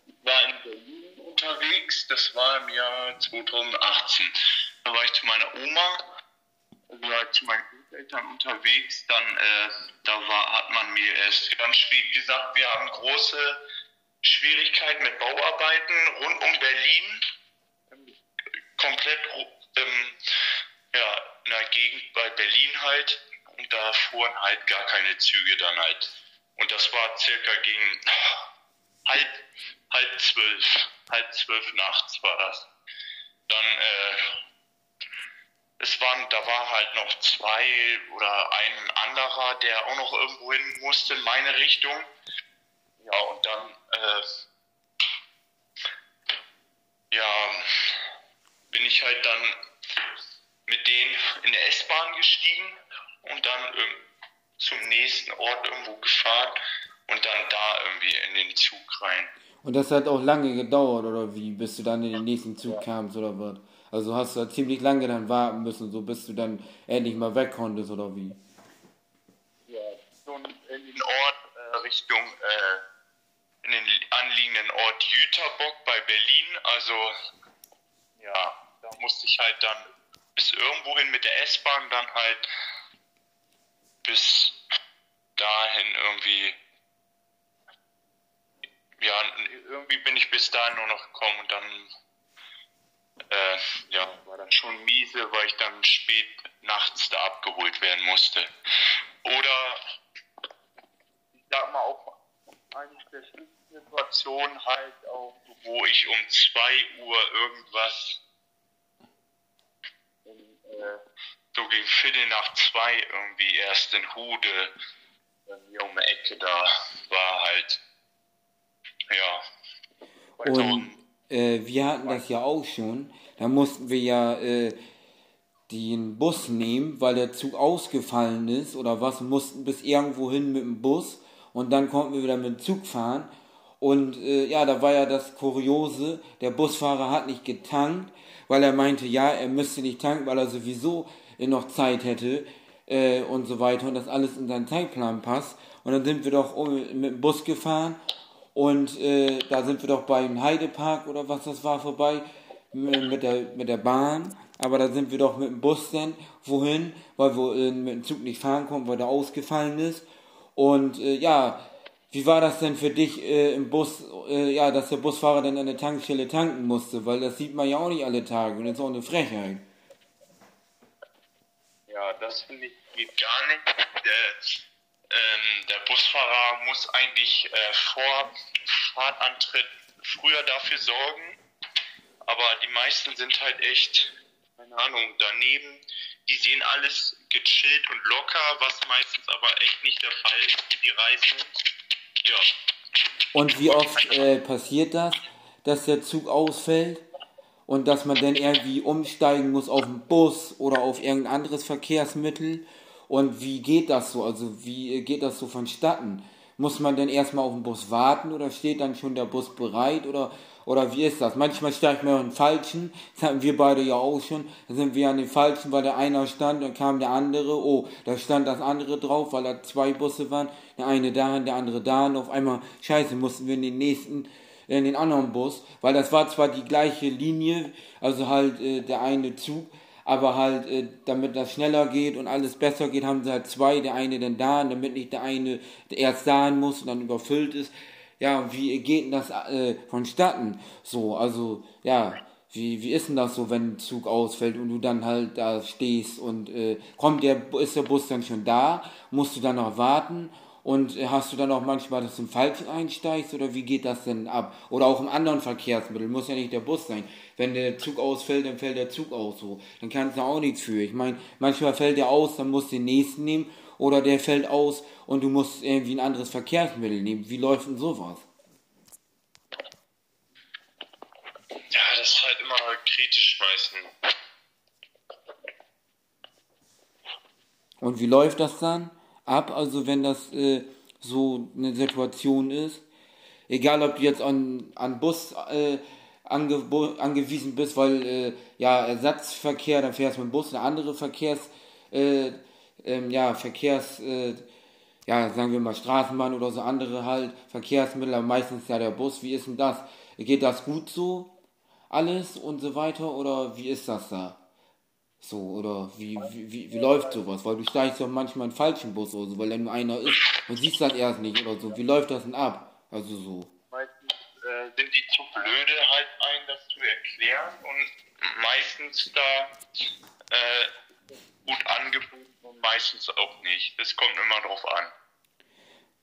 Ich war in Berlin unterwegs, das war im Jahr 2018. Da war ich zu meiner Oma, war zu meinen Eltern unterwegs, dann äh, da war, hat man mir erst ganz spät gesagt, wir haben große Schwierigkeiten mit Bauarbeiten rund um Berlin, komplett ähm, ja, in der Gegend bei Berlin halt und da fuhren halt gar keine Züge dann halt. Und das war circa gegen halb, halb zwölf, halb zwölf nachts war das. Dann äh, es waren, da war halt noch zwei oder ein anderer, der auch noch irgendwo hin musste in meine Richtung. Ja, und dann, äh, ja, bin ich halt dann mit denen in der S-Bahn gestiegen und dann ähm, zum nächsten Ort irgendwo gefahren und dann da irgendwie in den Zug rein. Und das hat auch lange gedauert, oder wie, bis du dann in den nächsten Zug ja. kamst, oder was? Also hast du da ziemlich lange dann warten müssen, so bis du dann endlich mal weg konntest, oder wie? Ja, so in den Ort äh, Richtung, äh, in den anliegenden Ort Jüterbock bei Berlin. Also, ja, da musste ich halt dann bis irgendwohin mit der S-Bahn dann halt bis dahin irgendwie ja, irgendwie bin ich bis dahin nur noch gekommen und dann äh, ja, war dann schon miese, weil ich dann spät nachts da abgeholt werden musste. Oder ich sag mal auch eine der Situationen halt auch, wo ich um 2 Uhr irgendwas äh, so gegen Viertel nach zwei irgendwie erst in Hude bei mir um die Ecke da war halt ja. Und äh, wir hatten das ja auch schon. Da mussten wir ja äh, den Bus nehmen, weil der Zug ausgefallen ist oder was, mussten bis irgendwo hin mit dem Bus und dann konnten wir wieder mit dem Zug fahren. Und äh, ja, da war ja das Kuriose, der Busfahrer hat nicht getankt, weil er meinte, ja, er müsste nicht tanken, weil er sowieso noch Zeit hätte äh, und so weiter und das alles in seinen Zeitplan passt. Und dann sind wir doch mit dem Bus gefahren und äh, da sind wir doch beim Heidepark oder was das war vorbei mit der, mit der Bahn. Aber da sind wir doch mit dem Bus denn wohin, weil wir äh, mit dem Zug nicht fahren konnten, weil der ausgefallen ist. Und äh, ja, wie war das denn für dich äh, im Bus, äh, ja, dass der Busfahrer dann an der Tankstelle tanken musste? Weil das sieht man ja auch nicht alle Tage und das ist auch eine Frechheit. Ja, das finde ich geht gar nicht. Der, ähm, der Busfahrer muss eigentlich äh, vor Fahrtantritt früher dafür sorgen, aber die meisten sind halt echt, keine Ahnung, daneben. Die sehen alles gechillt und locker, was meistens aber echt nicht der Fall ist für die Reisenden. Ja. Und wie oft äh, passiert das, dass der Zug ausfällt? Und dass man dann irgendwie umsteigen muss auf den Bus oder auf irgendein anderes Verkehrsmittel und wie geht das so? Also wie geht das so vonstatten? Muss man denn erstmal auf den Bus warten oder steht dann schon der Bus bereit oder, oder wie ist das? Manchmal steigt man den falschen, das hatten wir beide ja auch schon, da sind wir an den falschen, weil der einer stand, dann kam der andere, oh, da stand das andere drauf, weil da zwei Busse waren, der eine da, der andere da und auf einmal, scheiße, mussten wir in den nächsten, in den anderen Bus, weil das war zwar die gleiche Linie, also halt äh, der eine Zug, aber halt, äh, damit das schneller geht und alles besser geht, haben sie halt zwei, der eine dann da, damit nicht der eine erst da muss und dann überfüllt ist. Ja, wie geht denn das äh, vonstatten? So, also, ja, wie, wie ist denn das so, wenn ein Zug ausfällt und du dann halt da stehst und äh, kommt der, ist der Bus dann schon da? Musst du dann noch warten? Und hast du dann auch manchmal, dass du im Falschen einsteigst oder wie geht das denn ab? Oder auch im anderen Verkehrsmittel, muss ja nicht der Bus sein. Wenn der Zug ausfällt, dann fällt der Zug aus so. Dann kannst du auch nichts für. Ich meine, manchmal fällt der aus, dann musst du den nächsten nehmen oder der fällt aus und du musst irgendwie ein anderes Verkehrsmittel nehmen. Wie läuft denn sowas? Ja, das ist halt immer kritisch meistens. Und wie läuft das dann ab? Also wenn das äh, so eine Situation ist, egal ob du jetzt an, an Bus äh, ange, angewiesen bist, weil äh, ja Ersatzverkehr, dann fährst du mit dem Bus, eine andere Verkehrs, äh, ähm, ja Verkehrs, äh, ja sagen wir mal Straßenbahn oder so andere halt Verkehrsmittel, aber meistens ja der Bus. Wie ist denn das? Geht das gut so alles und so weiter oder wie ist das da? So, oder wie, wie, wie, wie läuft sowas? Weil du steigst ja manchmal in falschen Bus oder so, weil da nur einer ist und siehst das erst nicht oder so. Wie läuft das denn ab? Also so. Meistens äh, sind die zu blöde, halt ein, das zu erklären und meistens da äh, gut angeboten und meistens auch nicht. Das kommt immer drauf an.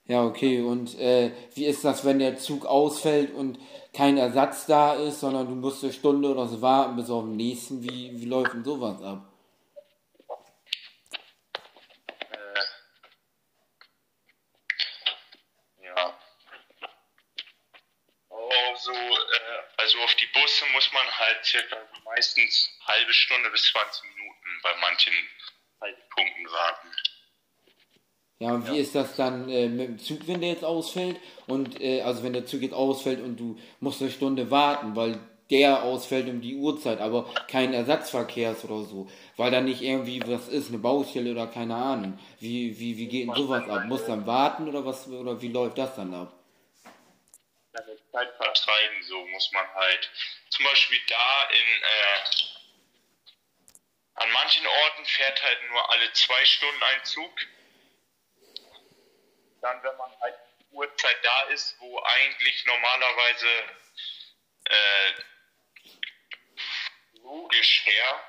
Ja, okay. Und äh, wie ist das, wenn der Zug ausfällt und kein Ersatz da ist, sondern du musst eine Stunde oder so warten bis auf den nächsten? Wie, wie läuft denn sowas ab? Äh, ja. Also, äh, also auf die Busse muss man halt circa meistens halbe Stunde bis 20 Minuten bei manchen Haltpunkten warten. Ja, und wie ja. ist das dann äh, mit dem Zug, wenn der jetzt ausfällt? Und äh, also wenn der Zug jetzt ausfällt und du musst eine Stunde warten, weil der ausfällt um die Uhrzeit, aber kein Ersatzverkehr ist oder so, weil da nicht irgendwie was ist, eine Baustelle oder keine Ahnung. Wie, wie, wie geht denn sowas ab? Muss dann warten oder was oder wie läuft das dann ab? Zeit vertreiben, so muss man halt. Zum Beispiel da in äh, an manchen Orten fährt halt nur alle zwei Stunden ein Zug dann, wenn man halt Uhrzeit da ist, wo eigentlich normalerweise äh, logisch her,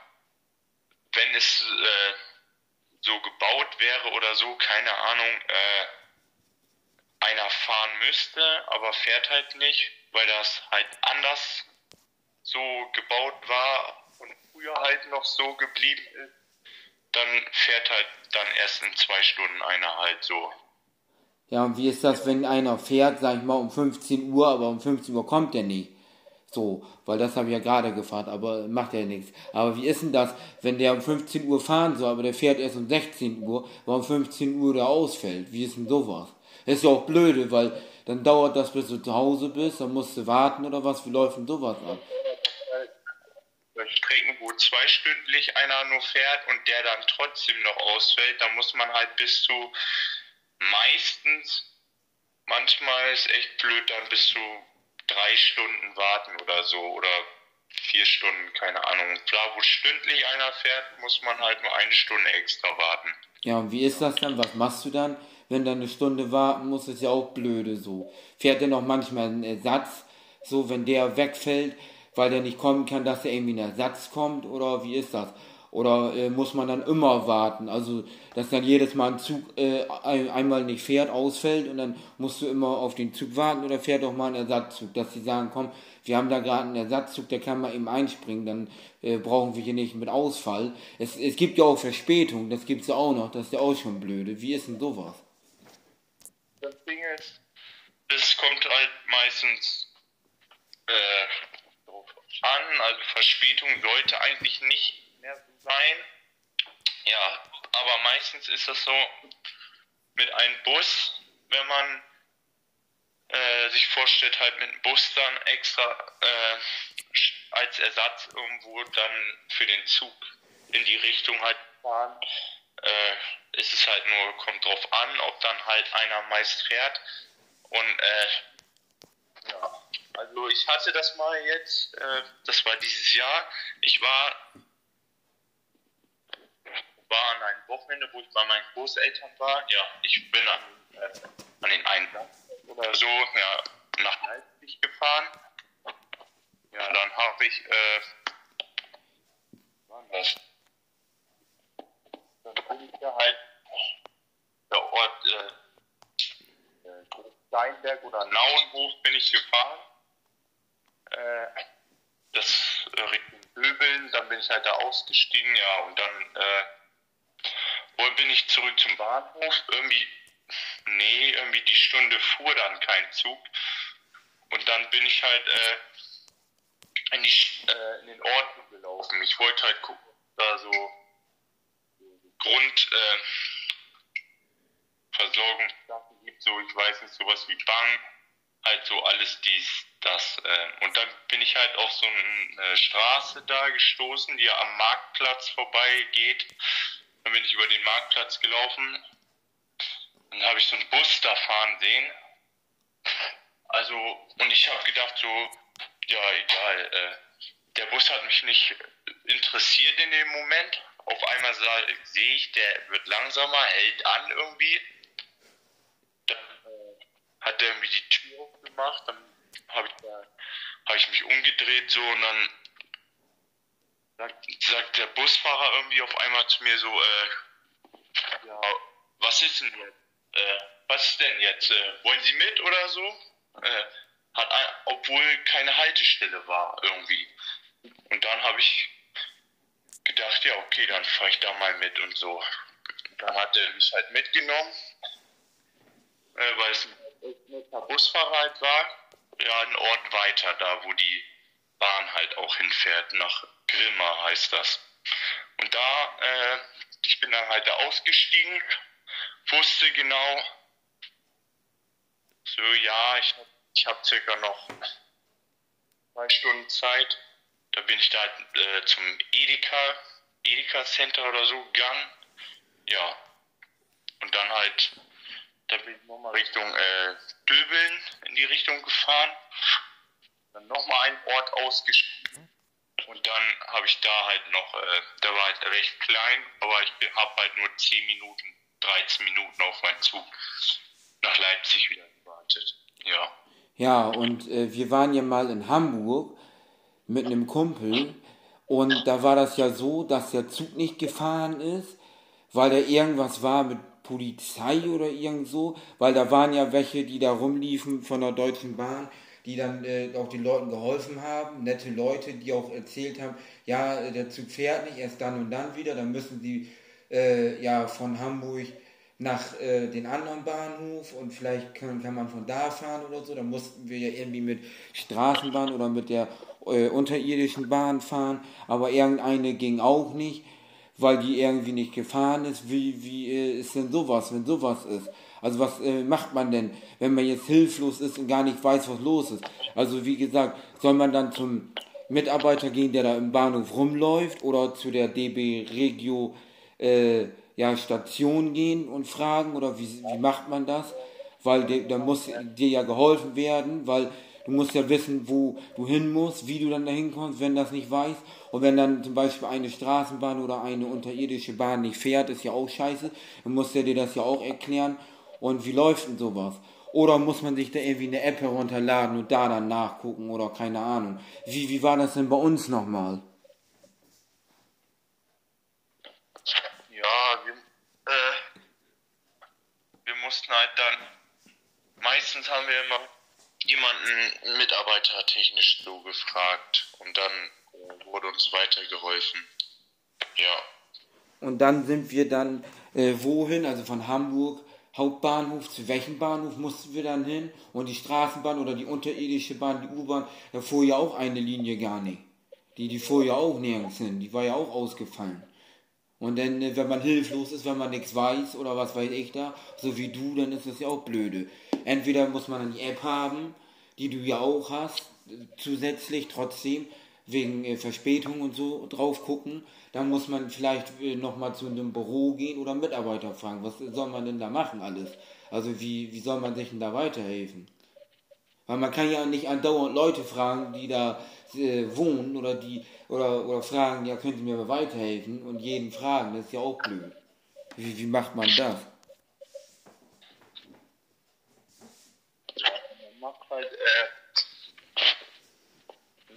wenn es äh, so gebaut wäre oder so, keine Ahnung, äh, einer fahren müsste, aber fährt halt nicht, weil das halt anders so gebaut war und früher halt noch so geblieben ist, dann fährt halt dann erst in zwei Stunden einer halt so. Ja, und wie ist das, wenn einer fährt, sag ich mal, um 15 Uhr, aber um 15 Uhr kommt der nicht? So, weil das habe ich ja gerade gefahren, aber macht ja nichts. Aber wie ist denn das, wenn der um 15 Uhr fahren soll, aber der fährt erst um 16 Uhr, weil um 15 Uhr der ausfällt? Wie ist denn sowas? Ist ja auch blöde, weil dann dauert das, bis du zu Hause bist, dann musst du warten oder was? Wie läuft denn sowas ab? Strecken, wo zweistündlich einer nur fährt und der dann trotzdem noch ausfällt, da muss man halt bis zu meistens, manchmal ist echt blöd, dann bis zu drei Stunden warten oder so oder vier Stunden, keine Ahnung. Klar, wo stündlich einer fährt, muss man halt nur eine Stunde extra warten. Ja, und wie ist das dann? Was machst du dann? Wenn du eine Stunde warten musst, ist ja auch blöde so. Fährt der noch manchmal einen Ersatz, so wenn der wegfällt, weil der nicht kommen kann, dass er irgendwie ein Ersatz kommt? Oder wie ist das? Oder äh, muss man dann immer warten? Also, dass dann jedes Mal ein Zug äh, einmal nicht fährt, ausfällt und dann musst du immer auf den Zug warten oder fährt doch mal ein Ersatzzug, dass sie sagen, komm, wir haben da gerade einen Ersatzzug, der kann mal eben einspringen, dann äh, brauchen wir hier nicht mit Ausfall. Es, es gibt ja auch Verspätung, das gibt es ja auch noch, das ist ja auch schon blöde. Wie ist denn sowas? Das Ding ist, es kommt halt meistens äh, an, also Verspätung sollte eigentlich nicht sein. Ja, aber meistens ist das so mit einem Bus, wenn man äh, sich vorstellt, halt mit einem Bus dann extra äh, als Ersatz irgendwo dann für den Zug in die Richtung halt fahren. Äh, ist es halt nur, kommt drauf an, ob dann halt einer meist fährt. Und äh, ja, also ich hatte das mal jetzt, äh, das war dieses Jahr. Ich war war an einem Wochenende, wo ich bei meinen Großeltern war. Ja, ich bin an, äh, an den einen oder so ja, nach Leipzig gefahren. Ja, dann habe ich, äh, war das? Dann bin ich ja halt der Ort, äh, Steinberg oder Nauenhof bin ich gefahren. Äh, das äh, Richtung Böbeln, dann bin ich halt da ausgestiegen, ja, und dann äh, wo bin ich zurück zum Bahnhof. Irgendwie, nee, irgendwie die Stunde fuhr dann kein Zug. Und dann bin ich halt äh, in, die, äh, in den Ort gelaufen. Ich wollte halt gucken, da so Grund äh, gibt, so ich weiß nicht, sowas wie Bank, halt so alles dies, das. Äh, und dann bin ich halt auf so eine Straße da gestoßen, die am Marktplatz vorbeigeht. Dann bin ich über den Marktplatz gelaufen. Dann habe ich so einen Bus da fahren sehen. Also, und ich habe gedacht so, ja, egal, äh, der Bus hat mich nicht interessiert in dem Moment. Auf einmal sehe ich, der wird langsamer, hält an irgendwie. Dann äh, hat er irgendwie die Tür aufgemacht, dann habe ich, hab ich mich umgedreht so und dann sagt, sagt der Busfahrer irgendwie auf einmal zu mir so, äh, ja, was ist denn jetzt? Äh, was ist denn jetzt? Äh, wollen Sie mit oder so? Äh, hat ein, obwohl keine Haltestelle war irgendwie. Und dann habe ich gedacht, ja, okay, dann fahre ich da mal mit und so. Dann hat er mich halt mitgenommen, äh, weil es ein Busfahrer halt war, ja, ein Ort weiter, da wo die Bahn halt auch hinfährt, nach Grimma heißt das. Und da, äh, ich bin dann halt da ausgestiegen, wusste genau, so ja, ich, ich habe circa noch zwei Stunden Zeit. Da bin ich da halt, äh, zum Edeka, Edeka Center oder so gegangen. Ja. Und dann halt, da bin ich nochmal Richtung äh, Döbeln in die Richtung gefahren. Dann nochmal einen Ort ausgestiegen. Und dann habe ich da halt noch, äh, der war halt recht klein, aber ich habe halt nur 10 Minuten, 13 Minuten auf meinen Zug nach Leipzig wieder gewartet. Ja. Ja, und äh, wir waren ja mal in Hamburg mit einem Kumpel und da war das ja so, dass der Zug nicht gefahren ist, weil da irgendwas war mit Polizei oder irgend so, weil da waren ja welche, die da rumliefen von der Deutschen Bahn die dann äh, auch den Leuten geholfen haben, nette Leute, die auch erzählt haben, ja, der Zug fährt nicht, erst dann und dann wieder, dann müssen sie äh, ja von Hamburg nach äh, den anderen Bahnhof und vielleicht kann, kann man von da fahren oder so, dann mussten wir ja irgendwie mit Straßenbahn oder mit der äh, unterirdischen Bahn fahren, aber irgendeine ging auch nicht, weil die irgendwie nicht gefahren ist. Wie, wie äh, ist denn sowas, wenn sowas ist? Also was äh, macht man denn, wenn man jetzt hilflos ist und gar nicht weiß, was los ist? Also wie gesagt, soll man dann zum Mitarbeiter gehen, der da im Bahnhof rumläuft oder zu der DB Regio äh, ja, Station gehen und fragen oder wie, wie macht man das? Weil da muss dir ja geholfen werden, weil du musst ja wissen, wo du hin musst, wie du dann dahin kommst, wenn das nicht weißt. Und wenn dann zum Beispiel eine Straßenbahn oder eine unterirdische Bahn nicht fährt, ist ja auch scheiße, dann muss er dir das ja auch erklären. Und wie läuft denn sowas? Oder muss man sich da irgendwie eine App herunterladen und da dann nachgucken oder keine Ahnung. Wie, wie war das denn bei uns nochmal? Ja, wir, äh, wir mussten halt dann, meistens haben wir immer jemanden mitarbeitertechnisch so gefragt und dann wurde uns weitergeholfen. Ja. Und dann sind wir dann äh, wohin? Also von Hamburg Hauptbahnhof, zu welchem Bahnhof mussten wir dann hin? Und die Straßenbahn oder die unterirdische Bahn, die U-Bahn, da fuhr ja auch eine Linie gar nicht. Die, die fuhr ja auch nirgends hin, die war ja auch ausgefallen. Und dann, äh, wenn man hilflos ist, wenn man nichts weiß oder was weiß ich da, so wie du, dann ist das ja auch blöde. Entweder muss man eine App haben, die du ja auch hast, zusätzlich trotzdem, wegen äh, Verspätung und so drauf gucken, dann muss man vielleicht äh, nochmal zu einem Büro gehen oder Mitarbeiter fragen, was soll man denn da machen alles? Also wie, wie soll man sich denn da weiterhelfen? Weil man kann ja nicht andauernd Leute fragen, die da äh, wohnen oder die oder, oder fragen, ja, können Sie mir mal weiterhelfen und jeden fragen, das ist ja auch blöd. Wie, wie macht man das? Man macht halt, äh,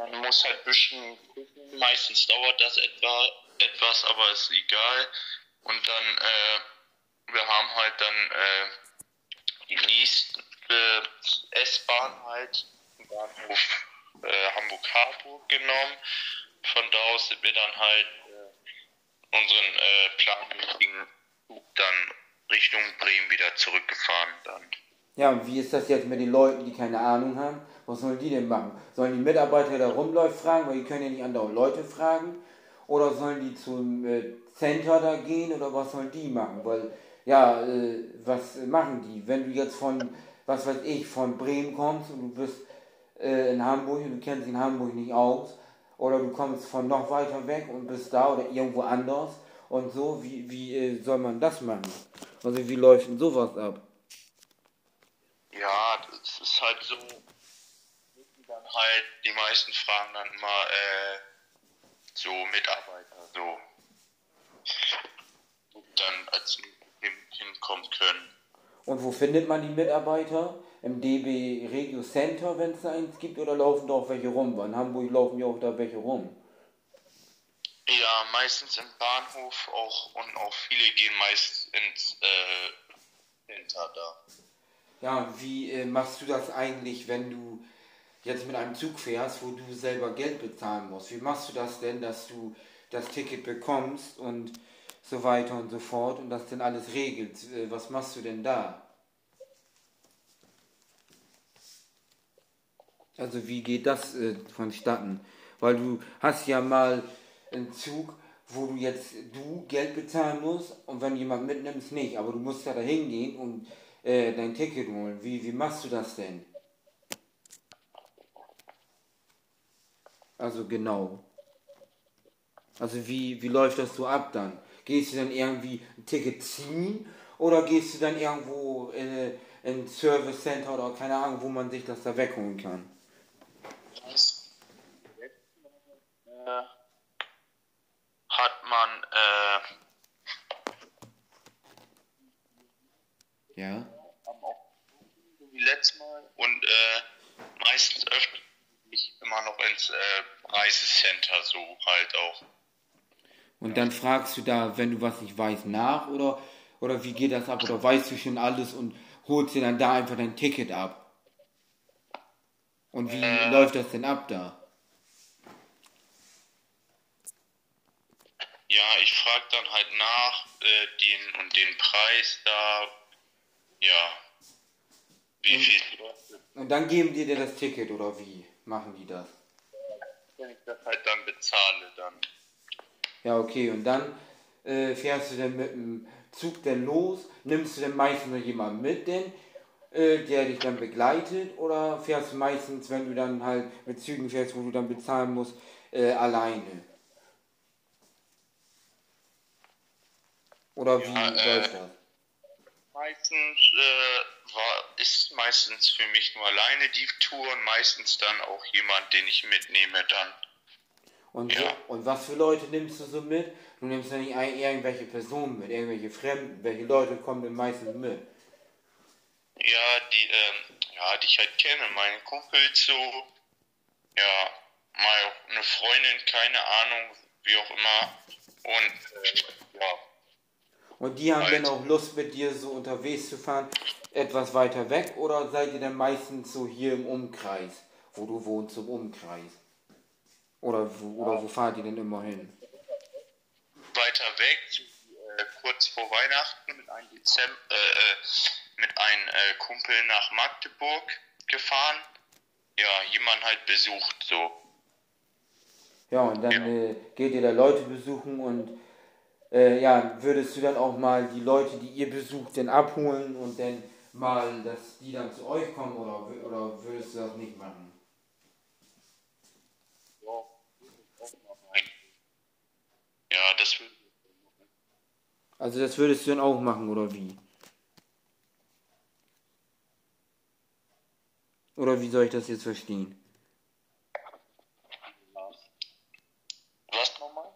man muss halt ein bisschen gucken. Meistens dauert das etwa etwas, aber ist egal. Und dann, äh, wir haben halt dann äh, die nächste S-Bahn halt, Bahnhof äh, Hamburg-Harburg genommen. Von da aus sind wir dann halt äh, unseren äh, planmäßigen Zug dann Richtung Bremen wieder zurückgefahren dann. Ja, und wie ist das jetzt mit den Leuten, die keine Ahnung haben? Was sollen die denn machen? Sollen die Mitarbeiter, der rumläuft, fragen, weil die können ja nicht andere Leute fragen? Oder sollen die zum äh, Center da gehen oder was sollen die machen? Weil, ja, äh, was machen die? Wenn du jetzt von, was weiß ich, von Bremen kommst und du bist äh, in Hamburg und du kennst in Hamburg nicht aus, oder du kommst von noch weiter weg und bist da oder irgendwo anders und so, wie, wie äh, soll man das machen? Also wie läuft denn sowas ab? Ja, das ist halt so, halt, die meisten fragen dann immer, äh, so Mitarbeiter, so, dann als hin, hinkommen können. Und wo findet man die Mitarbeiter? Im DB Regio Center, wenn es da eins gibt, oder laufen da auch welche rum? In Hamburg laufen ja auch da welche rum. Ja, meistens im Bahnhof auch und auch viele gehen meist ins äh, Center da. Ja, wie äh, machst du das eigentlich, wenn du jetzt mit einem Zug fährst, wo du selber Geld bezahlen musst? Wie machst du das denn, dass du das Ticket bekommst und so weiter und so fort und das denn alles regelt? Äh, was machst du denn da? Also wie geht das äh, vonstatten? Weil du hast ja mal einen Zug, wo du jetzt du Geld bezahlen musst und wenn jemand mitnimmst, nicht. Aber du musst ja da hingehen und äh, dein Ticket holen. Wie, wie machst du das denn? Also genau. Also wie, wie läuft das so ab dann? Gehst du dann irgendwie ein Ticket ziehen oder gehst du dann irgendwo in, in ein Service Center oder keine Ahnung, wo man sich das da wegholen kann? Hat man äh, ja. Wie letztes Mal und äh, meistens öffnet ich immer noch ins äh, Reisecenter so halt auch. Und dann fragst du da, wenn du was nicht weißt, nach oder, oder wie geht das ab? Oder weißt du schon alles und holst dir dann da einfach dein Ticket ab? Und wie äh, läuft das denn ab da? Ja, ich frage dann halt nach äh, den und den Preis da. Ja. Wie und, viel? Und dann geben die dir das Ticket oder wie machen die das? Wenn ich das halt dann bezahle, dann. Ja, okay, und dann äh, fährst du denn mit dem Zug denn los? Nimmst du denn meistens noch jemanden mit denn, äh, der dich dann begleitet? Oder fährst du meistens, wenn du dann halt mit Zügen fährst, wo du dann bezahlen musst, äh, alleine? Oder wie ja, äh, läuft das? Meistens äh, war, ist meistens für mich nur alleine die Tour und meistens dann auch jemand, den ich mitnehme dann. Und, ja. und was für Leute nimmst du so mit? Du nimmst ja nicht ein, irgendwelche Personen mit, irgendwelche Fremden. Welche Leute kommen denn meistens mit? Ja, die, ähm, ja, die ich halt kenne, meine Kumpels so, ja, mal eine Freundin, keine Ahnung, wie auch immer. Und äh, ja. Und die haben halt. dann auch Lust mit dir so unterwegs zu fahren, etwas weiter weg oder seid ihr dann meistens so hier im Umkreis, wo du wohnst, im Umkreis? Oder wo, oder wo fahrt ihr denn immer hin? Weiter weg, äh, kurz vor Weihnachten mit einem, Dezember, äh, äh, mit einem äh, Kumpel nach Magdeburg gefahren. Ja, jemand halt besucht so. Ja, und dann ja. Geht ihr da Leute besuchen und äh, ja, würdest du dann auch mal die Leute, die ihr besucht, denn abholen und dann mal, dass die dann zu euch kommen oder, oder würdest du das nicht machen? Ja, das würde Also das würdest du dann auch machen, oder wie? Oder wie soll ich das jetzt verstehen? Was nochmal?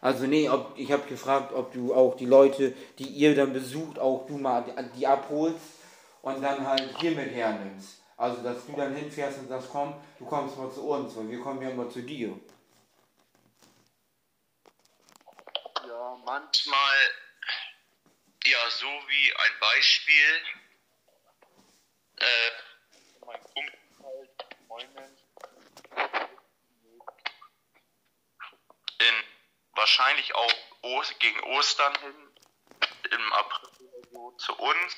Also nee, ob, ich habe gefragt, ob du auch die Leute, die ihr dann besucht, auch du mal die, abholst und dann halt hier mit hernimmst. Also dass du dann hinfährst und sagst, komm, du kommst mal zu uns, weil wir kommen ja immer zu dir. manchmal, ja, so wie ein Beispiel, äh, mein Kumpel Freundin in wahrscheinlich auch gegen Ostern hin, im April so zu uns.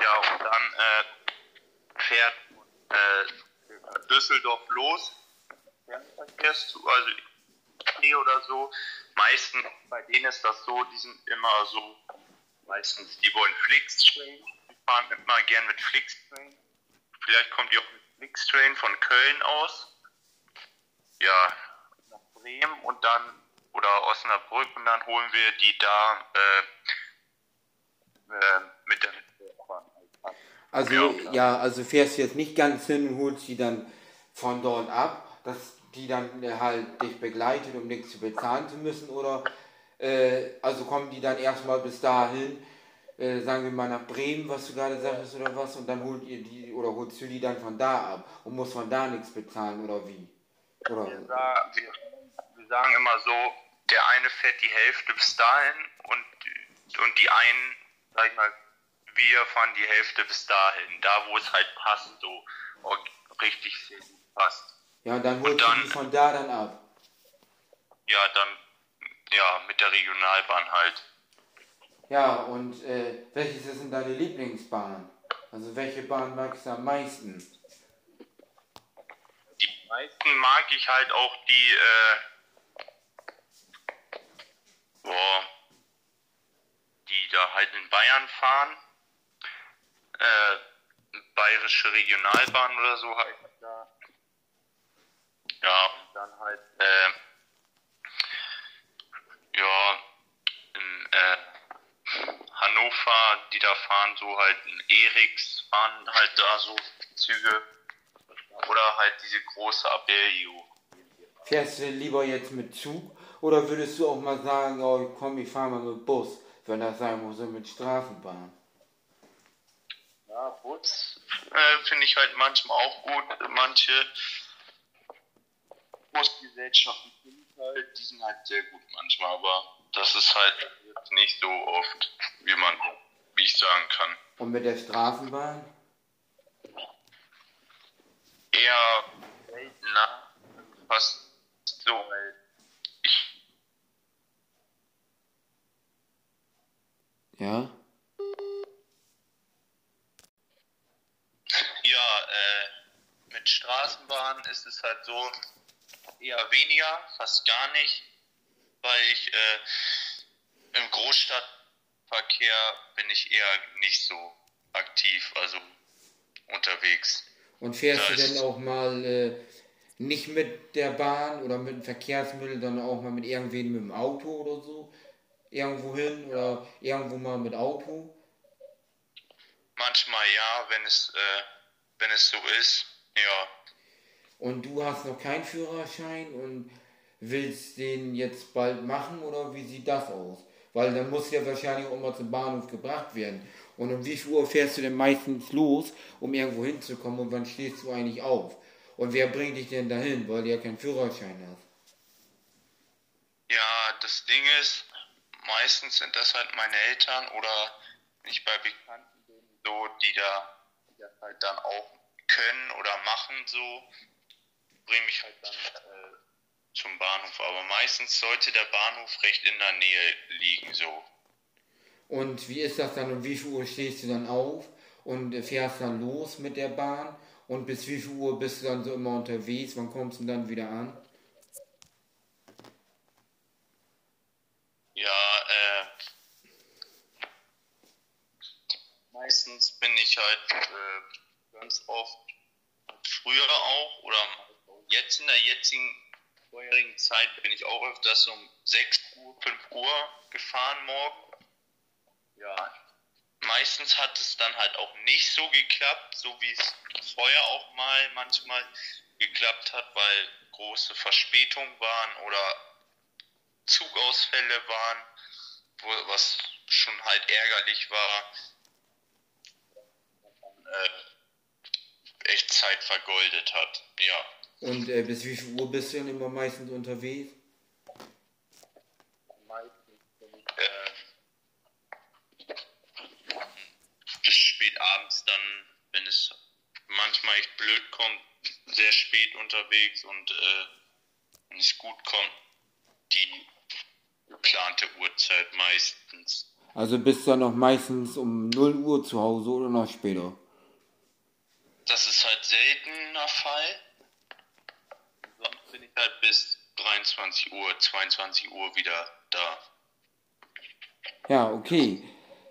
Ja, und dann äh, fährt äh, Düsseldorf los. Also oder so. Meistens bei denen ist das so, die sind immer so, meistens, die wollen Flixtrain. Die fahren immer gern mit Flixtrain. Vielleicht kommt die auch mit Flixtrain von Köln aus. Ja, nach Bremen und dann, oder Osnabrück und dann holen wir die da äh, äh, mit der also ja, ja, also fährst du jetzt nicht ganz hin und holst die dann von dort ab, dass die dann halt dich begleitet, um nichts zu bezahlen zu müssen, oder äh, also kommen die dann erstmal bis dahin, äh, sagen wir mal nach Bremen, was du gerade sagst oder was, und dann holt ihr die oder holst du die dann von da ab und muss von da nichts bezahlen oder wie? Oder? Wir, sagen, immer so, der eine fährt die Hälfte bis dahin und, und die einen, sag ich mal, wir fahren die Hälfte bis dahin, da wo es halt passt, so richtig sehr gut passt. Ja, dann holst dann, du die von da dann ab. Ja, dann, ja, mit der Regionalbahn halt. Ja, und äh, welches sind deine Lieblingsbahnen? Also welche Bahn magst du am meisten? Die meisten mag ich halt auch die, äh, boah, die da halt in Bayern fahren äh, Bayerische Regionalbahn oder so heißt da. Ja, und dann halt, äh, ja, in äh, Hannover, die da fahren, so halt in Eriks fahren halt da so Züge. Oder halt diese große Abellio. Fährst du lieber jetzt mit Zug oder würdest du auch mal sagen, oh komm, ich fahr mal mit Bus, wenn das sein muss, mit Straßenbahn? Ja, Bus äh, finde ich halt manchmal auch gut. Manche Busgesellschaften finde halt, die sind halt sehr gut manchmal, aber das ist halt nicht so oft, wie man, wie ich sagen kann. Und mit der Straßenbahn? Eher seltener, fast so, weil ich. Ja? mit Straßenbahn ist es halt so eher weniger, fast gar nicht, weil ich äh, im Großstadtverkehr bin ich eher nicht so aktiv, also unterwegs. Und fährst da du denn auch mal äh, nicht mit der Bahn oder mit dem Verkehrsmittel, sondern auch mal mit irgendwen mit dem Auto oder so? Irgendwo hin oder irgendwo mal mit Auto? Manchmal ja, wenn es, äh, wenn es so ist. Ja. Und du hast noch keinen Führerschein und willst den jetzt bald machen oder wie sieht das aus? Weil dann muss ja wahrscheinlich auch mal zum Bahnhof gebracht werden. Und um wie viel Uhr fährst du denn meistens los, um irgendwo hinzukommen und wann stehst du eigentlich auf? Und wer bringt dich denn dahin, weil du ja keinen Führerschein hast? Ja, das Ding ist, meistens sind das halt meine Eltern oder ich bei Bekannten so, die da die das halt dann auch können oder machen so, bringen mich halt dann äh, zum Bahnhof. Aber meistens sollte der Bahnhof recht in der Nähe liegen so. Und wie ist das dann? Um wie viel Uhr stehst du dann auf und fährst dann los mit der Bahn? Und bis wie viel Uhr bist du dann so immer unterwegs? Wann kommst du dann wieder an? Ja, äh, meistens bin ich halt äh, ganz oft früher auch oder jetzt in der jetzigen vorherigen Zeit bin ich auch öfters um 6 Uhr, 5 Uhr gefahren morgen. Ja, meistens hat es dann halt auch nicht so geklappt, so wie es vorher auch mal manchmal geklappt hat, weil große Verspätungen waren oder Zugausfälle waren, wo, was schon halt ärgerlich war. äh, echt Zeit vergoldet hat, ja. Und äh, bis wie viel Uhr bist du denn immer meistens unterwegs? Meistens äh, bis spät abends dann, wenn es manchmal echt blöd kommt, sehr spät unterwegs und äh, wenn es gut kommt, die geplante Uhrzeit meistens. Also bist du dann noch meistens um 0 Uhr zu Hause oder noch später? Das ist halt seltener Fall. Sonst bin ich halt bis 23 Uhr, 22 Uhr wieder da. Ja, okay.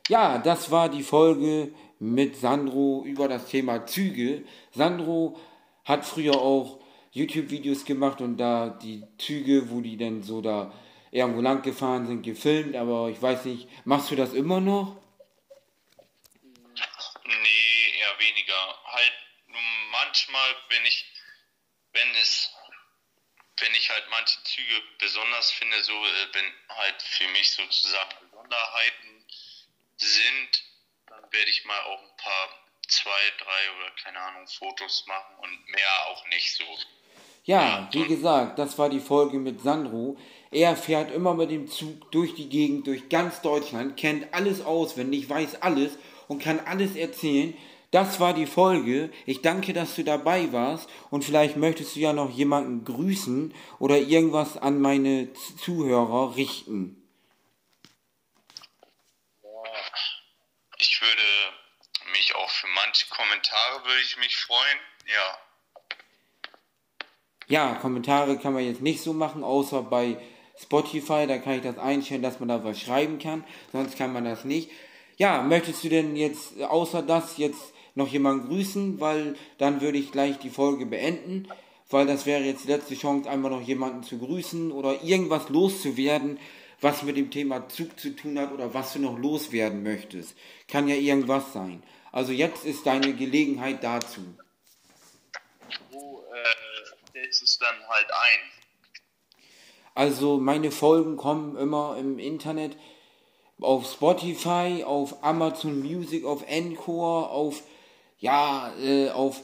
Ja, das war die Folge mit Sandro über das Thema Züge. Sandro hat früher auch YouTube-Videos gemacht und da die Züge, wo die dann so da irgendwo lang gefahren sind, gefilmt, aber ich weiß nicht, machst du das immer noch? Nee, eher weniger. Halt, manchmal, wenn ich, wenn es, wenn ich halt manche Züge besonders finde, so, äh, wenn halt für mich sozusagen Besonderheiten sind, dann werde ich mal auch ein paar, zwei, drei oder keine Ahnung, Fotos machen und mehr auch nicht so. Ja, wie gesagt, das war die Folge mit Sandro. Er fährt immer mit dem Zug durch die Gegend, durch ganz Deutschland, kennt alles auswendig, weiß alles und kann alles erzählen. Das war die Folge. Ich danke, dass du dabei warst und vielleicht möchtest du ja noch jemanden grüßen oder irgendwas an meine Zuhörer richten. Ich würde mich auch für manche Kommentare würde ich mich freuen. Ja. Ja, Kommentare kann man jetzt nicht so machen, außer bei Spotify, da kann ich das einstellen, dass man da was schreiben kann, sonst kann man das nicht. Ja, möchtest du denn jetzt außer das jetzt noch jemanden grüßen, weil dann würde ich gleich die Folge beenden, weil das wäre jetzt die letzte Chance, einmal noch jemanden zu grüßen oder irgendwas loszuwerden, was mit dem Thema Zug zu tun hat oder was du noch loswerden möchtest. Kann ja irgendwas sein. Also jetzt ist deine Gelegenheit dazu. Wo äh, stellst es dann halt ein? Also meine Folgen kommen immer im Internet auf Spotify, auf Amazon Music, auf Encore, auf ja, äh, auf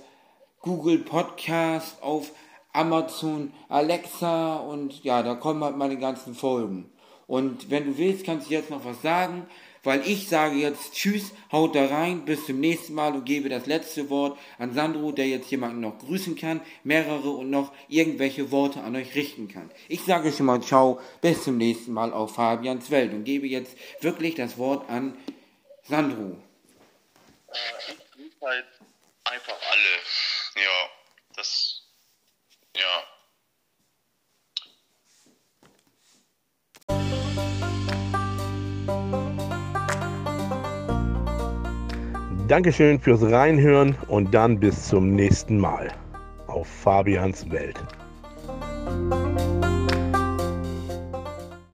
Google Podcast, auf Amazon Alexa und ja, da kommen halt meine ganzen Folgen. Und wenn du willst, kannst du jetzt noch was sagen weil ich sage jetzt Tschüss, haut da rein, bis zum nächsten Mal und gebe das letzte Wort an Sandro, der jetzt jemanden noch grüßen kann, mehrere und noch irgendwelche Worte an euch richten kann. Ich sage schon mal Ciao, bis zum nächsten Mal auf Fabians Welt und gebe jetzt wirklich das Wort an Sandro. Äh, ich halt einfach alle. Ja, das, ja. Dankeschön fürs Reinhören und dann bis zum nächsten Mal auf Fabians Welt.